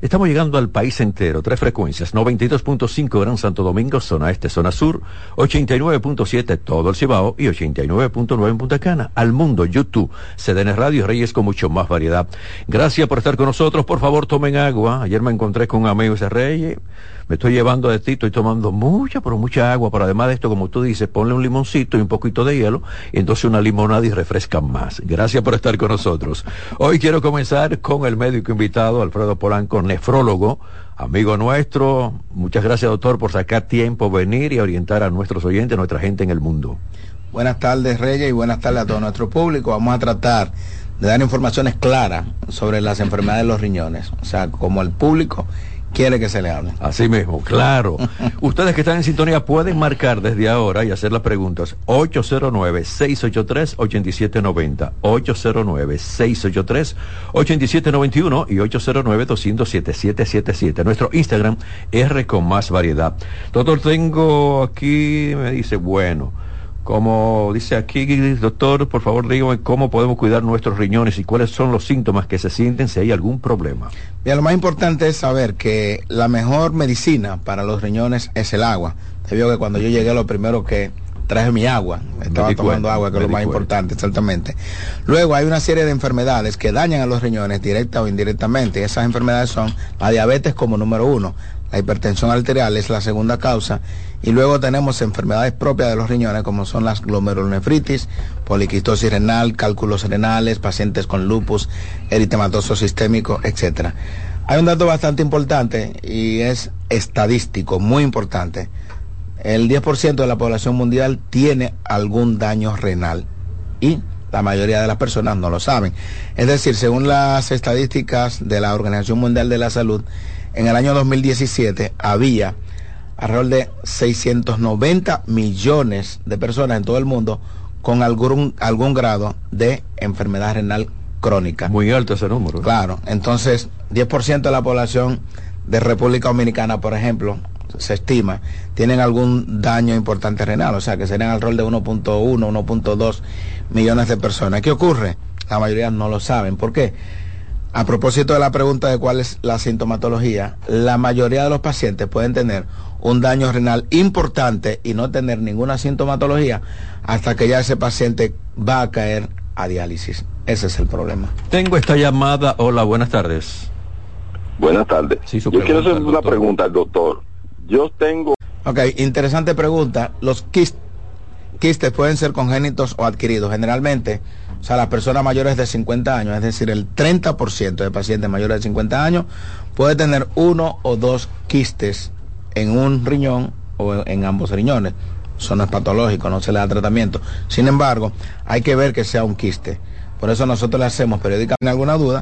[SPEAKER 28] Estamos llegando al país entero, tres frecuencias, 92.5 Gran Santo Domingo, zona este, zona sur, 89.7 todo el Cibao y 89.9 en Punta Cana. Al mundo, YouTube, CDN Radio Reyes con mucho más variedad. Gracias por estar con nosotros, por favor tomen agua. Ayer me encontré con un amigo ese Reyes, me estoy llevando de ti, estoy tomando mucha, pero mucha agua, pero además de esto, como tú dices, ponle un limoncito y un poquito de hielo, y entonces una limonada y refrescan más. Gracias por estar con nosotros. Hoy quiero comenzar con el médico invitado, Alfredo Polanco, nefrólogo, amigo nuestro. Muchas gracias, doctor, por sacar tiempo, venir y orientar a nuestros oyentes, nuestra gente en el mundo.
[SPEAKER 29] Buenas tardes, Reyes, y buenas tardes a todo nuestro público. Vamos a tratar de dar informaciones claras sobre las enfermedades de los riñones, o sea, como el público quiere que se le hable.
[SPEAKER 28] Así mismo, claro. Ustedes que están en sintonía pueden marcar desde ahora y hacer las preguntas. 809-683-8790, 809-683-8791 y 809-207-777. Nuestro Instagram, R con más variedad. Doctor, tengo aquí, me dice, bueno. Como dice aquí, doctor, por favor dígame cómo podemos cuidar nuestros riñones y cuáles son los síntomas que se sienten si hay algún problema.
[SPEAKER 29] Bien, lo más importante es saber que la mejor medicina para los riñones es el agua. Te digo que cuando yo llegué lo primero que traje mi agua, estaba tomando agua, que es lo más importante, exactamente. Luego hay una serie de enfermedades que dañan a los riñones directa o indirectamente. Esas enfermedades son la diabetes como número uno, la hipertensión arterial es la segunda causa y luego tenemos enfermedades propias de los riñones como son las glomerulonefritis, poliquistosis renal, cálculos renales, pacientes con lupus, eritematoso sistémico, etc. Hay un dato bastante importante y es estadístico, muy importante. El 10% de la población mundial tiene algún daño renal y la mayoría de las personas no lo saben. Es decir, según las estadísticas de la Organización Mundial de la Salud, en el año 2017 había alrededor de 690 millones de personas en todo el mundo con algún, algún grado de enfermedad renal crónica.
[SPEAKER 28] Muy alto ese número.
[SPEAKER 29] Claro, entonces 10% de la población de República Dominicana, por ejemplo, se estima, tienen algún daño importante renal, o sea que serían alrededor de 1.1, 1.2 millones de personas. ¿Qué ocurre? La mayoría no lo saben. ¿Por qué? A propósito de la pregunta de cuál es la sintomatología, la mayoría de los pacientes pueden tener un daño renal importante y no tener ninguna sintomatología hasta que ya ese paciente va a caer a diálisis. Ese es el problema.
[SPEAKER 28] Tengo esta llamada. Hola, buenas tardes.
[SPEAKER 30] Buenas tardes. Yo quiero hacer una pregunta al doctor. Yo tengo...
[SPEAKER 29] Ok, interesante pregunta. Los quistes pueden ser congénitos o adquiridos. Generalmente o sea, las personas mayores de 50 años, es decir, el 30% de pacientes mayores de 50 años puede tener uno o dos quistes en un riñón o en ambos riñones. Eso no es patológico, no se le da tratamiento. Sin embargo, hay que ver que sea un quiste. Por eso nosotros le hacemos periódicamente alguna duda,